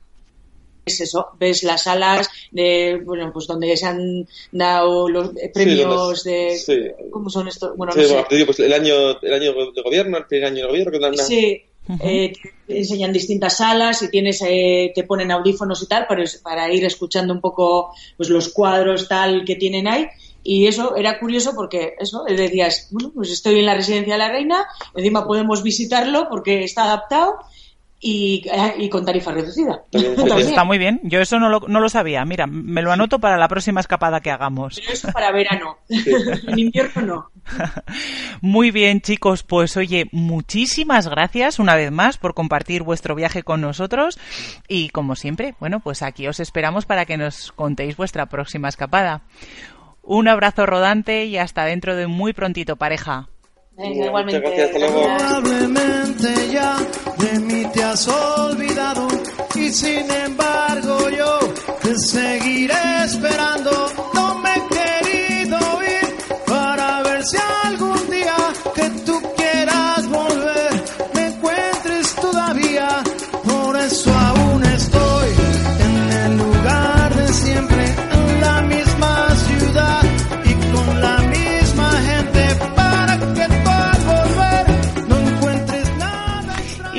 eso, ves las salas de, bueno, pues donde se han dado los premios donde- de, sí. ¿cómo son estos? Bueno, Sí, no sé. bueno, te digo, pues el año, el año de gobierno, el primer año de gobierno, que dan una- Sí, eh, te enseñan distintas salas y tienes, eh, te ponen audífonos y tal para, para ir escuchando un poco pues los cuadros tal que tienen ahí. Y eso era curioso porque eso, eh, decías, bueno, pues estoy en la residencia de la reina, encima podemos visitarlo porque está adaptado y, eh, y con tarifa reducida. Pues está muy bien. Yo eso no lo, no lo sabía. Mira, me lo anoto para la próxima escapada que hagamos. Pero eso para verano. <laughs> en invierno no. <laughs> Muy bien, chicos. Pues oye, muchísimas gracias una vez más por compartir vuestro viaje con nosotros. Y como siempre, bueno, pues aquí os esperamos para que nos contéis vuestra próxima escapada. Un abrazo rodante y hasta dentro de muy prontito, pareja. Venga, Muchas igualmente. gracias. Probablemente ya de mí te has olvidado y sin embargo yo te seguiré esperando.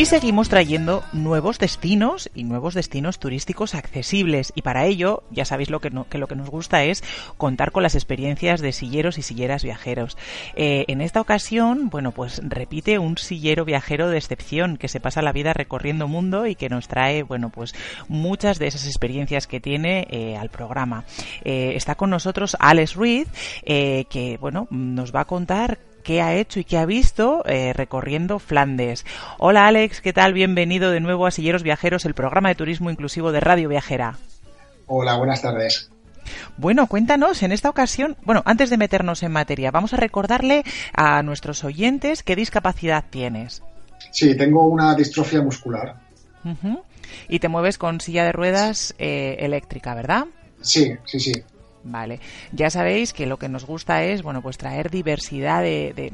Seguimos trayendo nuevos destinos y nuevos destinos turísticos accesibles. Y para ello, ya sabéis lo que, no- que lo que nos gusta es contar con las experiencias de silleros y silleras viajeros. Eh, en esta ocasión, bueno, pues repite un sillero viajero de excepción que se pasa la vida recorriendo mundo y que nos trae, bueno, pues muchas de esas experiencias que tiene eh, al programa. Eh, está con nosotros Alex Ruiz, que, bueno, nos va a contar qué ha hecho y qué ha visto eh, recorriendo Flandes. Hola Alex, ¿qué tal? Bienvenido de nuevo a Silleros Viajeros, el programa de turismo inclusivo de Radio Viajera. Hola, buenas tardes. Bueno, cuéntanos en esta ocasión, bueno, antes de meternos en materia, vamos a recordarle a nuestros oyentes qué discapacidad tienes. Sí, tengo una distrofia muscular. Y te mueves con silla de ruedas eh, eléctrica, ¿verdad? Sí, sí, sí. Vale. Ya sabéis que lo que nos gusta es, bueno, pues traer diversidad de, de,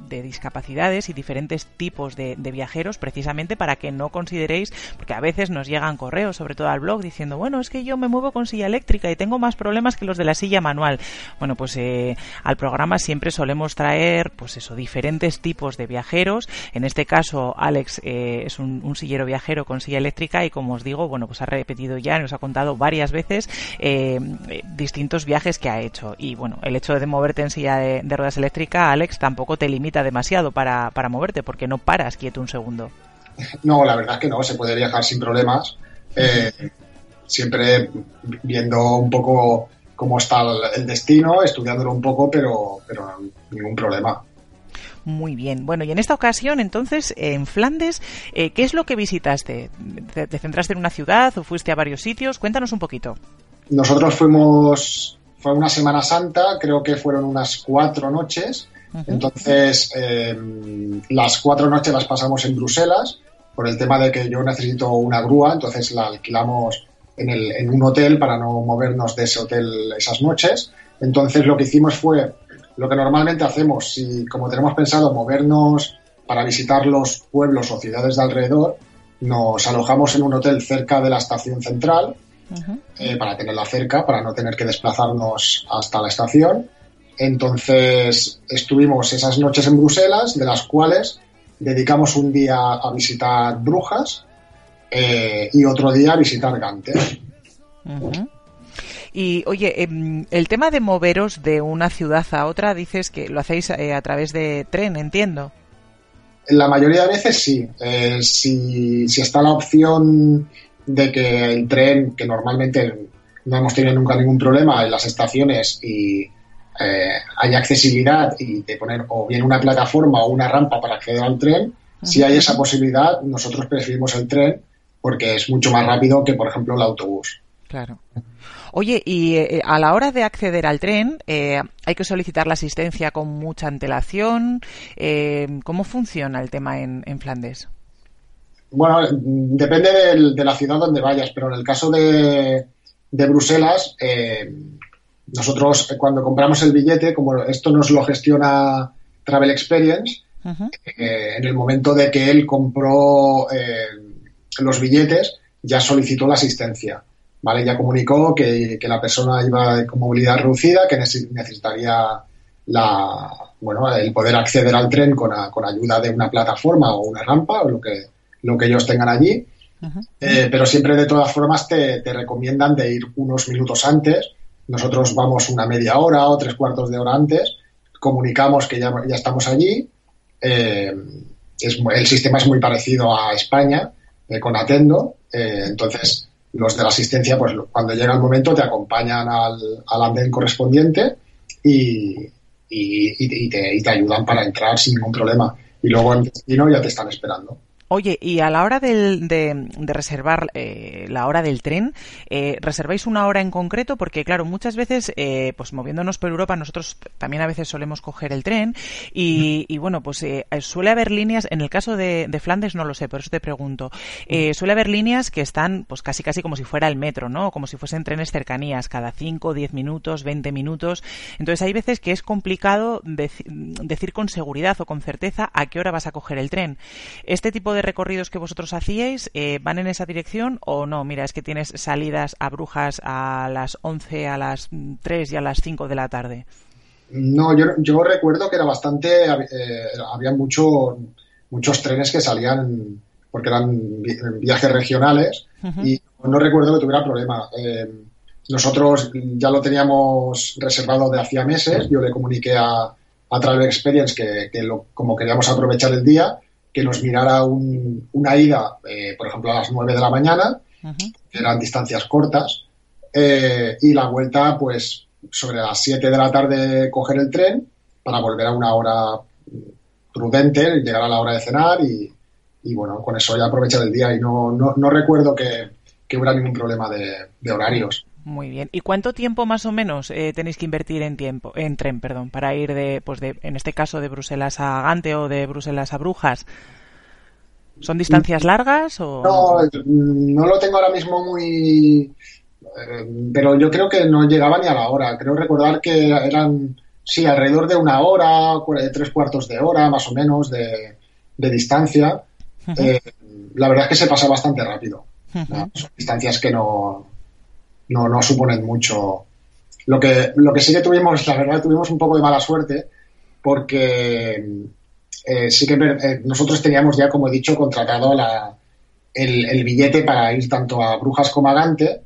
de, discapacidades y diferentes tipos de, viajeros, precisamente para que no consideréis, porque a veces nos llegan correos, sobre todo al blog, diciendo, bueno, es que yo me muevo con silla eléctrica y tengo más problemas que los de la silla manual. Bueno, pues eh, al programa siempre solemos traer, pues eso, diferentes tipos de viajeros. En este caso, Alex eh, es un, sillero viajero con silla eléctrica y, como os digo, bueno, pues ha repetido ya, nos ha contado varias veces eh, distintos viajes que ha hecho. Y bueno, el hecho de moverte en silla de, ruedas eléctrica, Alex, tampoco te limita demasiado para, para moverte, porque no paras quieto un segundo. <laughs> No, la verdad es que no, se puede viajar sin problemas. Eh, siempre viendo un poco cómo está el destino, estudiándolo un poco, pero, pero ningún problema. Muy bien. Bueno, y en esta ocasión, entonces, en Flandes, eh, ¿qué es lo que visitaste? ¿Te, centraste en una ciudad o fuiste a varios sitios? Cuéntanos un poquito. Nosotros fuimos, fue una Semana Santa, creo que fueron unas cuatro noches. Entonces, eh, las cuatro noches las pasamos en Bruselas, por el tema de que yo necesito una grúa, entonces la alquilamos en, el, en un hotel para no movernos de ese hotel esas noches. Entonces, lo que hicimos fue lo que normalmente hacemos, si como tenemos pensado movernos para visitar los pueblos o ciudades de alrededor, nos alojamos en un hotel cerca de la estación central eh, para tenerla cerca, para no tener que desplazarnos hasta la estación. Entonces estuvimos esas noches en Bruselas, de las cuales dedicamos un día a visitar Brujas eh, y otro día a visitar Gante. Y oye, em, el tema de moveros de una ciudad a otra, dices que lo hacéis eh, a través de tren, entiendo. La mayoría de veces sí. si, si, está la opción de que el tren, que normalmente no hemos tenido nunca ningún problema en las estaciones y eh, hay accesibilidad y te poner o bien una plataforma o una rampa para acceder al tren, si hay esa posibilidad, nosotros preferimos el tren porque es mucho más rápido que, por ejemplo, el autobús. Claro. Oye, y eh, a la hora de acceder al tren, eh, ¿hay que solicitar la asistencia con mucha antelación? ¿Cómo funciona el tema en, en Flandes? Bueno, depende de la ciudad donde vayas, pero en el caso de, Bruselas, eh, nosotros eh, cuando compramos el billete, como esto nos lo gestiona Travel Experience, eh, en el momento de que él compró los billetes, ya solicitó la asistencia. ¿vale? Ya comunicó que, la persona iba con movilidad reducida, que necesitaría la, bueno, el poder acceder al tren con, con ayuda de una plataforma o una rampa o lo que, lo que ellos tengan allí. Eh, pero siempre de todas formas te, recomiendan de ir unos minutos antes. Nosotros vamos una media hora o tres cuartos de hora antes, comunicamos que ya, ya estamos allí. Eh, es, el sistema es muy parecido a España, eh, con Atendo. entonces, los de la asistencia, pues cuando llega el momento, te acompañan al, al andén correspondiente y, y, te, y, te, ayudan para entrar sin ningún problema. Y luego en destino ya te están esperando. Oye, y a la hora de, reservar eh, la hora del tren, eh, ¿reserváis una hora en concreto? Porque, claro, muchas veces, eh, pues moviéndonos por Europa, nosotros también a veces solemos coger el tren y, bueno, pues suele haber líneas, en el caso de, Flandes no lo sé, por eso te pregunto, suele haber líneas que están pues casi casi como si fuera el metro, ¿no? Como si fuesen trenes cercanías, cada 5, 10 minutos, 20 minutos. Entonces hay veces que es complicado decir con seguridad o con certeza a qué hora vas a coger el tren. Este tipo de recorridos que vosotros hacíais eh, van en esa dirección o no? Mira, es que tienes salidas a Brujas a las 11, a las 3 y a las 5 de la tarde. No, yo, yo recuerdo que era bastante, eh, había mucho, muchos trenes que salían porque eran viajes regionales y no recuerdo que tuviera problema. Eh, nosotros ya lo teníamos reservado de hacía meses, yo le comuniqué a, a Travel Experience que, que lo, como queríamos aprovechar el día, que nos mirara una ida, eh, por ejemplo, a las 9 de la mañana, que eran distancias cortas, eh, y la vuelta, pues, sobre las 7 de la tarde coger el tren para volver a una hora prudente, llegar a la hora de cenar y, bueno, con eso ya aprovechar el día y no, no, recuerdo que, hubiera ningún problema de horarios. Muy bien. ¿Y cuánto tiempo más o menos eh, tenéis que invertir en tiempo, en tren, perdón, para ir de, pues de, en este caso, de Bruselas a Gante o de Bruselas a Brujas? ¿Son distancias largas o...? No, no lo tengo ahora mismo muy... Eh, pero yo creo que no llegaba ni a la hora. Creo recordar que eran, sí, alrededor de una hora, tres cuartos de hora más o menos de, distancia. Eh, la verdad es que se pasa bastante rápido. Son distancias que no, no, no, suponen mucho. Lo que, lo que sí que tuvimos, la verdad, tuvimos un poco de mala suerte porque eh, sí que nosotros teníamos ya, como he dicho, contratado la, el, el, billete para ir tanto a Brujas como a Gante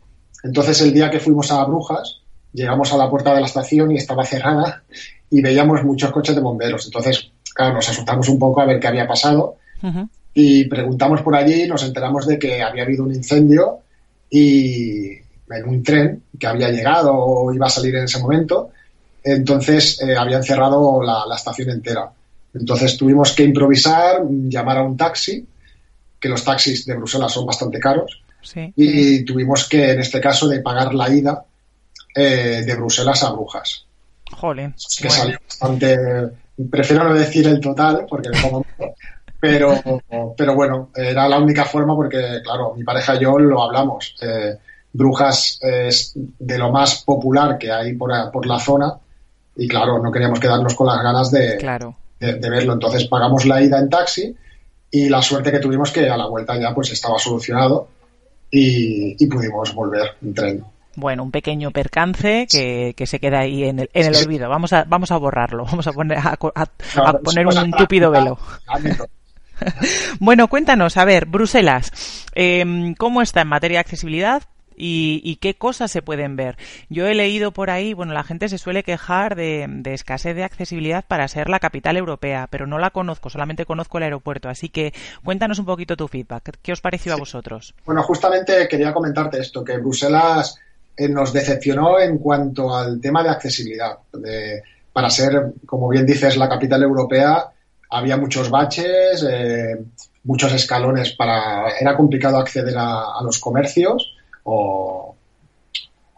entonces el día que fuimos a Brujas, llegamos a la puerta de la estación y estaba cerrada y veíamos muchos coches de bomberos. Entonces, claro, nos asustamos un poco a ver qué había pasado y preguntamos por allí y nos enteramos de que había habido un incendio y en un tren que había llegado o iba a salir en ese momento. Entonces eh, habían cerrado la, la estación entera. Entonces tuvimos que improvisar, llamar a un taxi, que los taxis de Bruselas son bastante caros y tuvimos que, en este caso, de pagar la ida eh, de Bruselas a Brujas. Jolín. Que salió bastante. Prefiero no decir el total, porque me pongo. pero, pero bueno, era la única forma porque, claro, mi pareja y yo lo hablamos. Eh, Brujas es de lo más popular que hay por, por, la zona y, claro, no queríamos quedarnos con las ganas de, de, verlo. Entonces pagamos la ida en taxi y la suerte que tuvimos que a la vuelta ya pues estaba solucionado y, pudimos volver en tren. Bueno, un pequeño percance que, se queda ahí en el, en el olvido. Vamos a, vamos a borrarlo, <laughs> vamos a poner, a, poner un tupido velo. bueno, cuéntanos, a ver, Bruselas, eh, ¿cómo está en materia de accesibilidad? Y, qué cosas se pueden ver. Yo he leído por ahí, bueno, la gente se suele quejar de, escasez de accesibilidad para ser la capital europea, pero no la conozco, solamente conozco el aeropuerto. Así que cuéntanos un poquito tu feedback. ¿Qué os pareció a vosotros? Bueno, justamente quería comentarte esto, que Bruselas eh, nos decepcionó en cuanto al tema de accesibilidad. para ser, como bien dices, la capital europea, había muchos baches, eh, muchos escalones para. Era complicado acceder a los comercios o,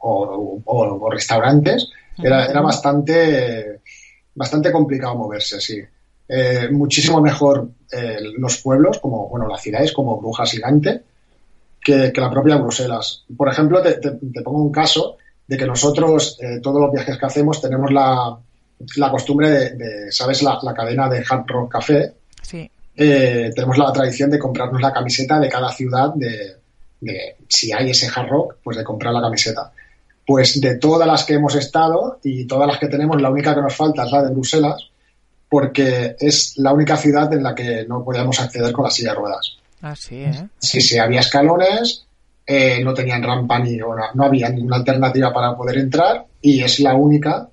o, restaurantes, era, era, bastante, bastante complicado moverse, sí. Eh, muchísimo mejor eh, los pueblos, como bueno, las ciudades como Brujas y Gante, que, la propia Bruselas. Por ejemplo, te, pongo un caso de que nosotros, eh, todos los viajes que hacemos, tenemos la, la costumbre de, ¿sabes? La, la, cadena de Hard Rock Café. Sí. tenemos la tradición de comprarnos la camiseta de cada ciudad de, de si hay ese hard rock, pues de comprar la camiseta. Pues de todas las que hemos estado y todas las que tenemos, la única que nos falta es la de Bruselas, porque es la única ciudad en la que no podíamos acceder con la silla de ruedas. Ah, sí, ¿eh? Sí, sí, había escalones, eh, no tenían rampa ni no, no había ninguna alternativa para poder entrar y es la única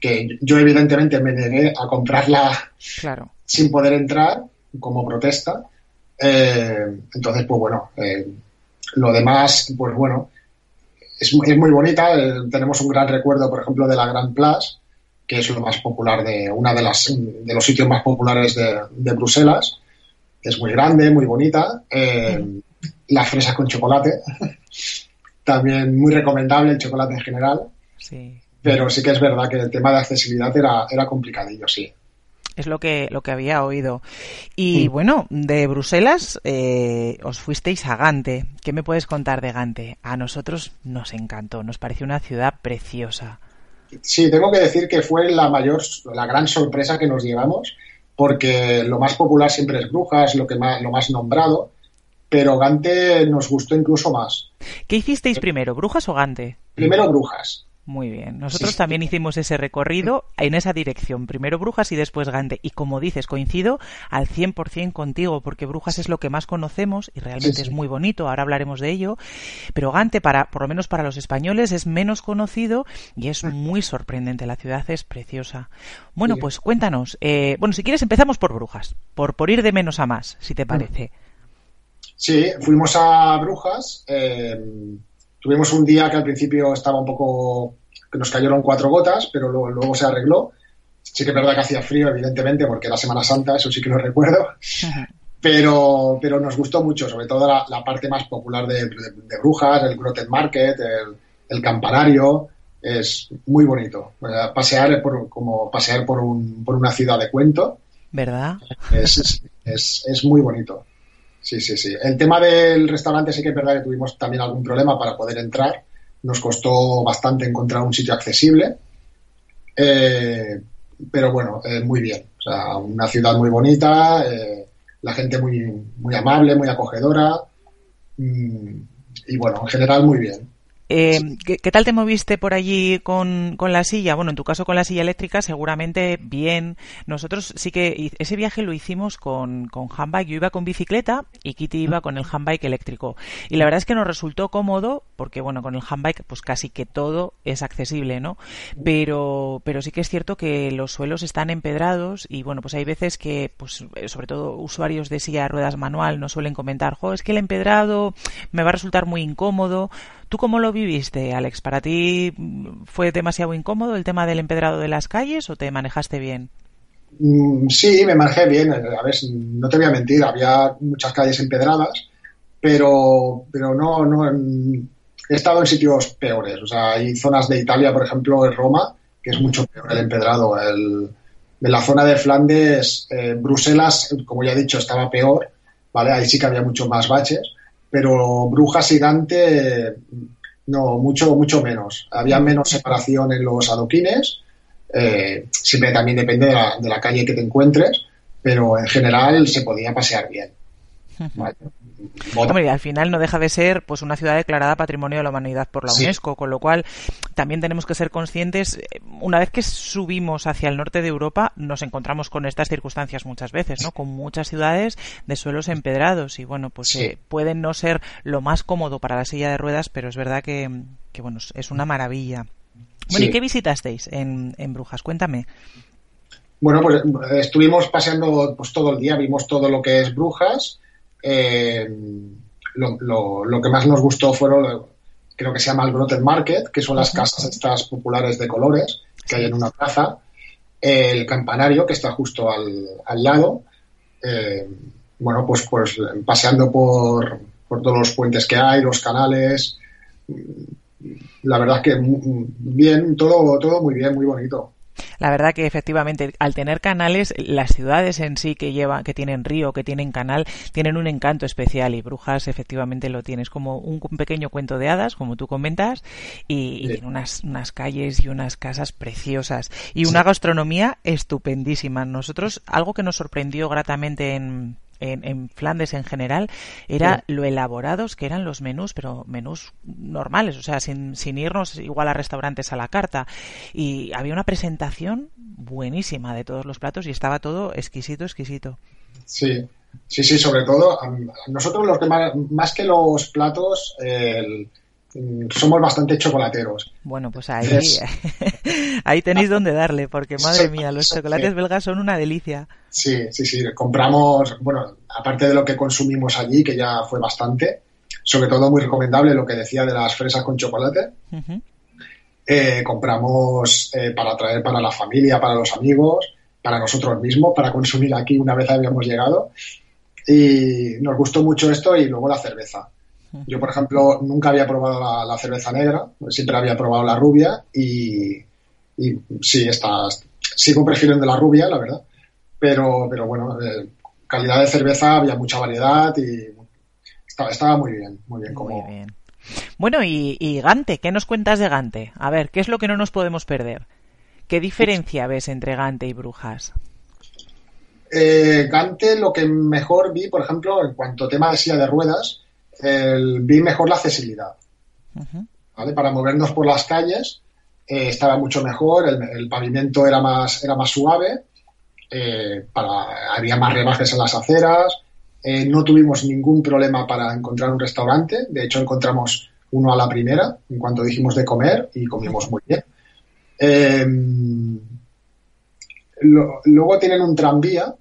que yo evidentemente me negué a comprarla claro. sin poder entrar como protesta. Eh, entonces, pues bueno, eh, lo demás, pues bueno, es, es muy bonita. Eh, tenemos un gran recuerdo, por ejemplo, de la Grand Place, que es lo más popular de una de las de los sitios más populares de, de Bruselas. Es muy grande, muy bonita. Eh, la fresa con chocolate, <laughs> también muy recomendable el chocolate en general. Sí. Pero sí que es verdad que el tema de accesibilidad era, era complicadillo, sí es lo que, lo que había oído. Y bueno, de Bruselas eh, os fuisteis a Gante. ¿Qué me puedes contar de Gante? A nosotros nos encantó, nos pareció una ciudad preciosa. Sí, tengo que decir que fue la mayor, la gran sorpresa que nos llevamos, porque lo más popular siempre es Brujas, lo, que más, lo más nombrado, pero Gante nos gustó incluso más. ¿Qué hicisteis primero, Brujas o Gante? Primero Brujas. Muy bien. Nosotros también hicimos ese recorrido en esa dirección. Primero Brujas y después Gante. Y como dices, coincido al 100% contigo, porque Brujas es lo que más conocemos y realmente es muy bonito. Ahora hablaremos de ello. Pero Gante, para, por lo menos para los españoles, es menos conocido y es muy sorprendente. La ciudad es preciosa. Bueno, pues cuéntanos. Eh, bueno, si quieres empezamos por Brujas, por, por ir de menos a más, si te parece. Sí, fuimos a Brujas. Eh, tuvimos un día que al principio estaba un poco que nos cayeron cuatro gotas, pero luego, se arregló. Sí que es verdad que hacía frío, evidentemente, porque era Semana Santa, eso sí que lo <laughs> recuerdo. Pero, pero nos gustó mucho, sobre todo la, parte más popular de, Brujas, el Grotten Market, el, campanario. Es muy bonito. Pasear por, como pasear por, un, por una ciudad de cuento. ¿Verdad? Es, es, es muy bonito. Sí, sí, sí. El tema del restaurante sí que es verdad que tuvimos también algún problema para poder entrar, nos costó bastante encontrar un sitio accesible. Eh, pero bueno, eh, muy bien. O sea, una ciudad muy bonita, eh, la gente muy, muy amable, muy acogedora. mm, y bueno, en general muy bien. Eh, ¿qué, tal te moviste por allí con, con la silla? Bueno, en tu caso con la silla eléctrica seguramente bien. Nosotros sí que ese viaje lo hicimos con, con handbike. Yo iba con bicicleta y Kitty iba con el handbike eléctrico. Y la verdad es que nos resultó cómodo porque, bueno, con el handbike pues casi que todo es accesible, ¿no? Pero, pero sí que es cierto que los suelos están empedrados y, bueno, pues hay veces que, pues eh, sobre todo usuarios de silla de ruedas manual nos suelen comentar, jo, es que el empedrado me va a resultar muy incómodo. ¿Tú cómo lo viviste, Alex? ¿Para ti fue demasiado incómodo el tema del empedrado de las calles o te manejaste bien? Mm, Sí, me manejé bien. A ver, no te voy a mentir, había muchas calles empedradas, pero, pero no, no, he estado en sitios peores. O sea, hay zonas de Italia, por ejemplo, en Roma, que es mucho peor el empedrado. El, de la zona de Flandes, eh, Bruselas, como ya he dicho, estaba peor, ¿vale? Ahí sí que había mucho más baches, pero Brujas y Gante, no, mucho, mucho menos. Había menos separación en los adoquines, eh, siempre también depende de la, de la calle que te encuentres, pero en general se podía pasear bien. ¿vale? Hombre, y al final no deja de ser pues una ciudad declarada Patrimonio de la Humanidad por la Sí. UNESCO, con lo cual también tenemos que ser conscientes, eh, una vez que subimos hacia el norte de Europa, nos encontramos con estas circunstancias muchas veces, ¿no? Con muchas ciudades de suelos empedrados y bueno, pues Sí. eh, pueden no ser lo más cómodo para la silla de ruedas, pero es verdad que, que, bueno, es una maravilla. Bueno, Sí. ¿y qué visitasteis en, en Brujas? Cuéntame. Bueno, pues eh, estuvimos paseando pues, todo el día, vimos todo lo que es Brujas. Eh, lo, lo- lo que más nos gustó fueron, creo que se llama el Grotten Market, que son las casas estas populares de colores que hay en una plaza. El campanario, que está justo al, al lado. Eh, bueno, pues, pues paseando por, por todos los puentes que hay, los canales. La verdad es que bien, todo, todo muy bien, muy bonito. La verdad que efectivamente al tener canales, las ciudades en sí que llevan, que tienen río, que tienen canal, tienen un encanto especial y Brujas efectivamente lo tiene. Es como un, pequeño cuento de hadas, como tú comentas, y, y tiene unas, unas calles y unas casas preciosas y una gastronomía estupendísima. Nosotros algo que nos sorprendió gratamente en en, en Flandes en general era lo elaborados que eran los menús, pero menús normales, o sea, sin, sin irnos igual a restaurantes a la carta. Y había una presentación buenísima de todos los platos y estaba todo exquisito, exquisito. Sí, sí, sí, sobre todo, a, nosotros los que más, más que los platos, el- somos bastante chocolateros. Bueno, pues ahí, Es- <laughs> ahí tenéis donde darle, porque madre mía, los chocolates belgas son una delicia. Sí, sí, sí, compramos, bueno, aparte de lo que consumimos allí, que ya fue bastante, sobre todo muy recomendable lo que decía de las fresas con chocolate, eh, compramos eh, para traer para la familia, para los amigos, para nosotros mismos, para consumir aquí una vez habíamos llegado. Y nos gustó mucho esto y luego la cerveza. Yo, por ejemplo, nunca había probado la, la cerveza negra, siempre había probado la rubia y, y sí, está, sigo prefiriendo la rubia, la verdad. Pero, pero bueno, eh, calidad de cerveza, había mucha variedad y estaba, estaba muy bien, muy bien. Como, Muy bien. Bueno, y, y Gante, ¿qué nos cuentas de Gante? A ver, ¿qué es lo que no nos podemos perder? ¿Qué diferencia ves entre Gante y Brujas? Eh, Gante, lo que mejor vi, por ejemplo, en cuanto a tema de silla de ruedas, el- vi mejor la accesibilidad. ¿vale? Para movernos por las calles eh, estaba mucho mejor, el, el pavimento era más, era más suave, eh, para, había más rebajes en las aceras, eh, no tuvimos ningún problema para encontrar un restaurante, de hecho encontramos uno a la primera en cuanto dijimos de comer y comimos muy bien. Lo- luego tienen un tranvía,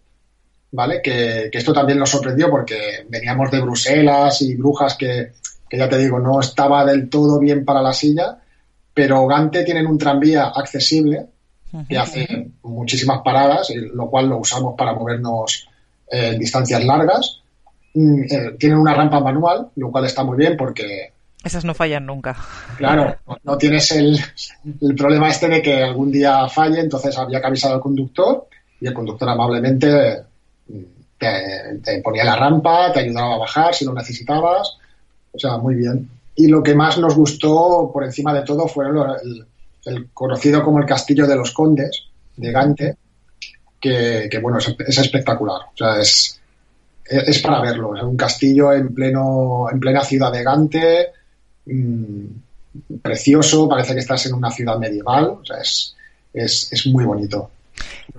¿vale? Que, que esto también nos sorprendió porque veníamos de Bruselas y Brujas que, que ya te digo, no estaba del todo bien para la silla, pero Gante tienen un tranvía accesible que hace muchísimas paradas, y lo cual lo usamos para movernos eh, en distancias largas. Mm, eh, tienen una rampa manual, lo cual está muy bien porque Esas no fallan nunca. Claro, no- tienes el, el problema este de que algún día falle, entonces había que avisar al conductor y el conductor amablemente te, ponía la rampa, te ayudaba a bajar si lo necesitabas. O sea, muy bien. y lo que más nos gustó por encima de todo fue el, el conocido como el Castillo de los Condes de Gante, que, bueno, es, es espectacular. O sea, es, es para verlo. Es un castillo en pleno en plena ciudad de Gante, mm, precioso, parece que estás en una ciudad medieval. O sea, es, es muy bonito.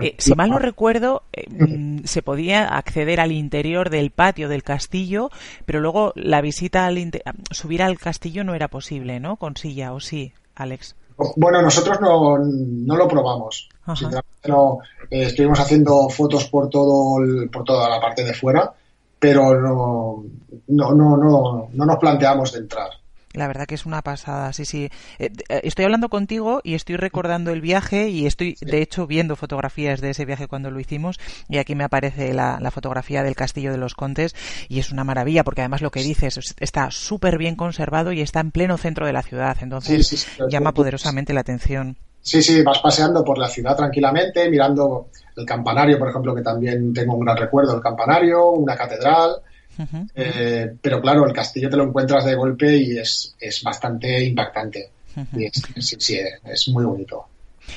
Eh, si mal no recuerdo, eh, mm, se podía acceder al interior del patio del castillo, pero luego la visita al inte- subir al castillo no era posible, ¿no? Con silla, ¿o sí, Alex? Bueno, nosotros no, no lo probamos. Sinceramente no. Eh, estuvimos haciendo fotos por todo el- por toda la parte de fuera, pero no, no, no, no, no nos planteamos de entrar. La verdad que es una pasada, sí, sí. Eh, eh, estoy hablando contigo y estoy recordando el viaje y estoy, de hecho, viendo fotografías de ese viaje cuando lo hicimos y aquí me aparece la, la fotografía del Castillo de los Contes y es una maravilla porque además lo que dices es- está súper bien conservado y está en pleno centro de la ciudad, entonces Sí, sí, sí, llama poderosamente la atención. Sí, sí, vas paseando por la ciudad tranquilamente, mirando el campanario, por ejemplo, que también tengo un gran recuerdo, el campanario, una catedral, Eh, pero claro, el castillo te lo encuentras de golpe y es, es bastante impactante. Y es, sí, sí, es muy bonito.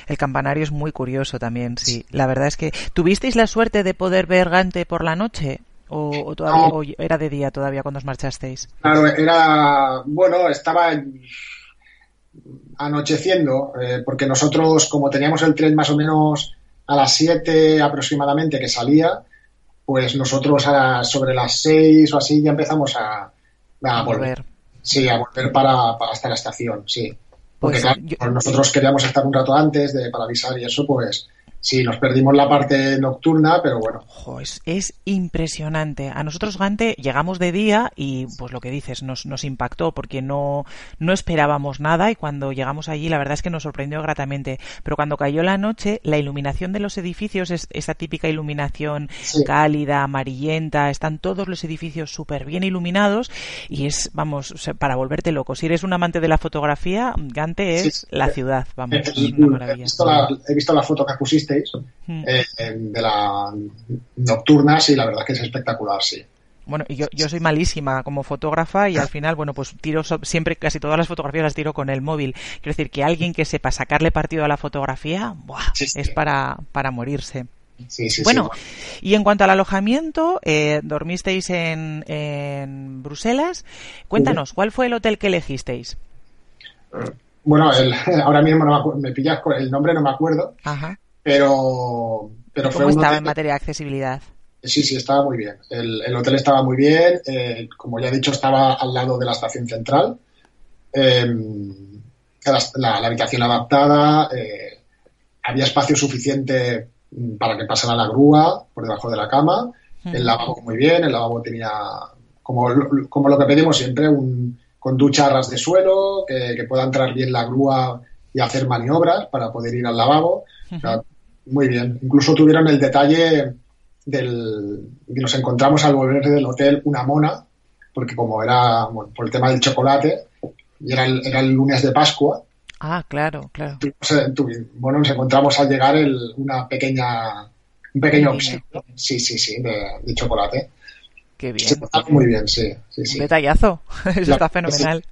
El campanario es muy curioso también, sí. La verdad es que tuvisteis la suerte de poder ver Gante por la noche o, o todavía No. o era de día todavía cuando os marchasteis. Claro, era, bueno, estaba anocheciendo, eh, porque nosotros, como teníamos el tren más o menos a las 7 aproximadamente que salía, pues nosotros a sobre las 6 o así ya empezamos a, a volver. volver. Sí, a volver para, para hasta la estación, sí. Porque Pues, claro, yo- pues nosotros queríamos estar un rato antes de, para avisar y eso, pues sí, nos perdimos la parte nocturna, pero bueno, Ojo, es, es impresionante. A nosotros Gante llegamos de día y pues lo que dices nos, nos impactó porque no, no esperábamos nada y cuando llegamos allí la verdad es que nos sorprendió gratamente. Pero cuando cayó la noche, la iluminación de los edificios es esa típica iluminación Sí. cálida, amarillenta, están todos los edificios súper bien iluminados y es, vamos, para volverte loco. Si eres un amante de la fotografía, Gante es Sí. la ciudad, vamos, es una maravilla. visto la, he visto la foto que pusisteis Mm. eh, de la nocturna, sí, la verdad que es espectacular, sí. Bueno, y yo, yo soy malísima como fotógrafa y al final, bueno, pues tiro so- siempre, casi todas las fotografías las tiro con el móvil. Quiero decir que alguien que sepa sacarle partido a la fotografía, ¡buah! Sí, sí. es para, para morirse. Sí, sí, Bueno, sí. y en cuanto al alojamiento, eh, dormisteis en, en Bruselas. Cuéntanos, ¿cuál fue el hotel que elegisteis? Bueno, el- <laughs> ahora mismo no me, me pillas con el nombre, no me acuerdo, Ajá. Pero, pero fue ¿Cómo un estaba hotel- en materia de accesibilidad? Sí, sí, estaba muy bien. El, el hotel estaba muy bien. eh, como ya he dicho, estaba al lado de la estación central. Eh, la, la- la habitación adaptada. eh, había espacio suficiente mm, para que pasara la grúa por debajo de la cama. El lavabo muy bien. El lavabo tenía, como, lo- como lo que pedimos siempre, un, con ducha a ras de suelo, que, que pueda entrar bien la grúa y hacer maniobras para poder ir al lavabo. Muy bien. Incluso tuvieron el detalle del que nos encontramos al volver del hotel una mona, porque como era bueno, por el tema del chocolate, y era el, era el lunes de Pascua, Ah, claro, claro. tuvimos, eh, bueno, nos encontramos al llegar el- una pequeña, un pequeño obsequio, sí, sí, sí, de, de chocolate. Qué bien. Se muy bien, sí, sí, Un sí. detallazo. <laughs> Eso La- está fenomenal.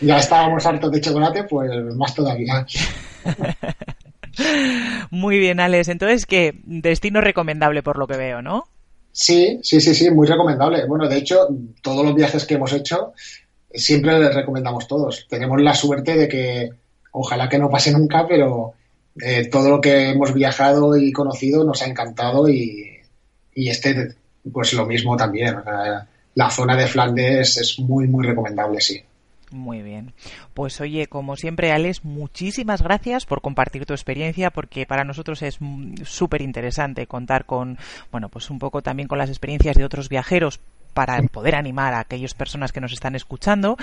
Ya estábamos hartos de chocolate, pues más todavía. <laughs> Muy bien, Alex. Entonces, ¿qué? Destino recomendable por lo que veo, ¿no? Sí, sí, sí, sí, muy recomendable. Bueno, de hecho, todos los viajes que hemos hecho siempre les recomendamos todos. Tenemos la suerte de que, ojalá que no pase nunca, pero eh, todo lo que hemos viajado y conocido nos ha encantado y, y este, pues lo mismo también. La zona de Flandes es muy, muy recomendable, sí. Muy bien. Pues oye, como siempre, Alex, muchísimas gracias por compartir tu experiencia, porque para nosotros es mm, súper interesante contar con, bueno, pues un poco también con las experiencias de otros viajeros para poder animar a aquellas personas que nos están escuchando.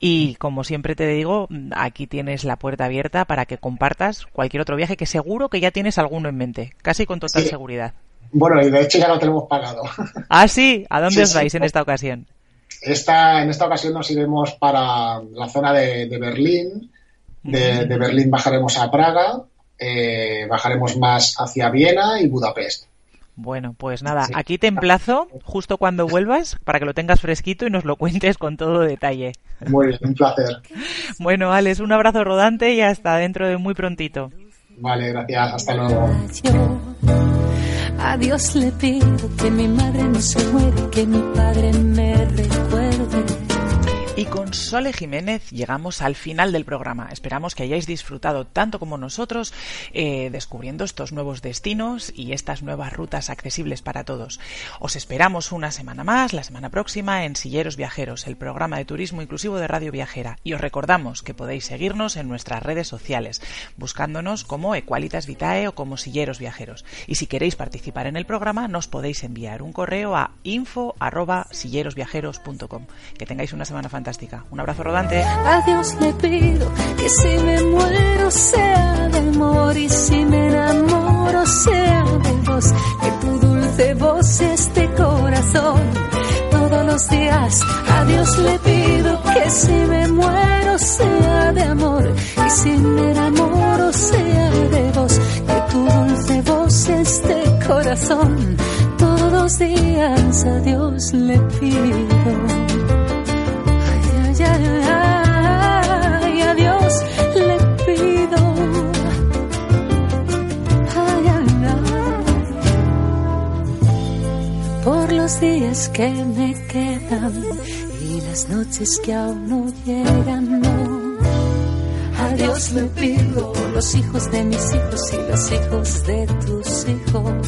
Y como siempre te digo, mm, aquí tienes la puerta abierta para que compartas cualquier otro viaje que seguro que ya tienes alguno en mente, casi con total Sí. seguridad. Bueno, y de hecho ya lo tenemos pagado. Ah, sí, ¿a dónde Sí, os sí. vais en esta ocasión? Esta, en esta ocasión nos iremos para la zona de, de Berlín. De, de Berlín bajaremos a Praga, eh, bajaremos más hacia Viena y Budapest. Bueno, pues nada, aquí te emplazo justo cuando vuelvas para que lo tengas fresquito y nos lo cuentes con todo detalle. Muy bien, un placer. Bueno, Alex, un abrazo rodante y hasta dentro de muy prontito. Vale, gracias. Hasta luego. A Dios le pido que mi madre no se muere, que mi padre me recuerde y con Sole Jiménez llegamos al final del programa. Esperamos que hayáis disfrutado tanto como nosotros eh, descubriendo estos nuevos destinos y estas nuevas rutas accesibles para todos. Os esperamos una semana más, la semana próxima, en Silleros Viajeros, el programa de turismo inclusivo de Radio Viajera. Y os recordamos que podéis seguirnos en nuestras redes sociales, buscándonos como Equalitas Vitae o como Silleros Viajeros. Y si queréis participar en el programa, nos podéis enviar un correo a info@sillerosviajeros.com. Que tengáis una semana fantástica fantástica. Un abrazo rodante. A Dios le pido que si me muero sea de amor y si me enamoro sea de vos. Que tu dulce voz este corazón todos los días. A Dios le pido que si me muero sea de amor y si me enamoro sea de vos. Que tu dulce voz este corazón todos los días. A Dios le pido. Los días que me quedan y las noches que aún no llegan, no. A Dios le pido los hijos de mis hijos y los hijos de tus hijos.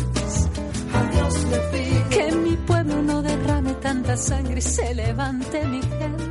A Dios le pido que mi pueblo no derrame tanta sangre y se levante mi gente.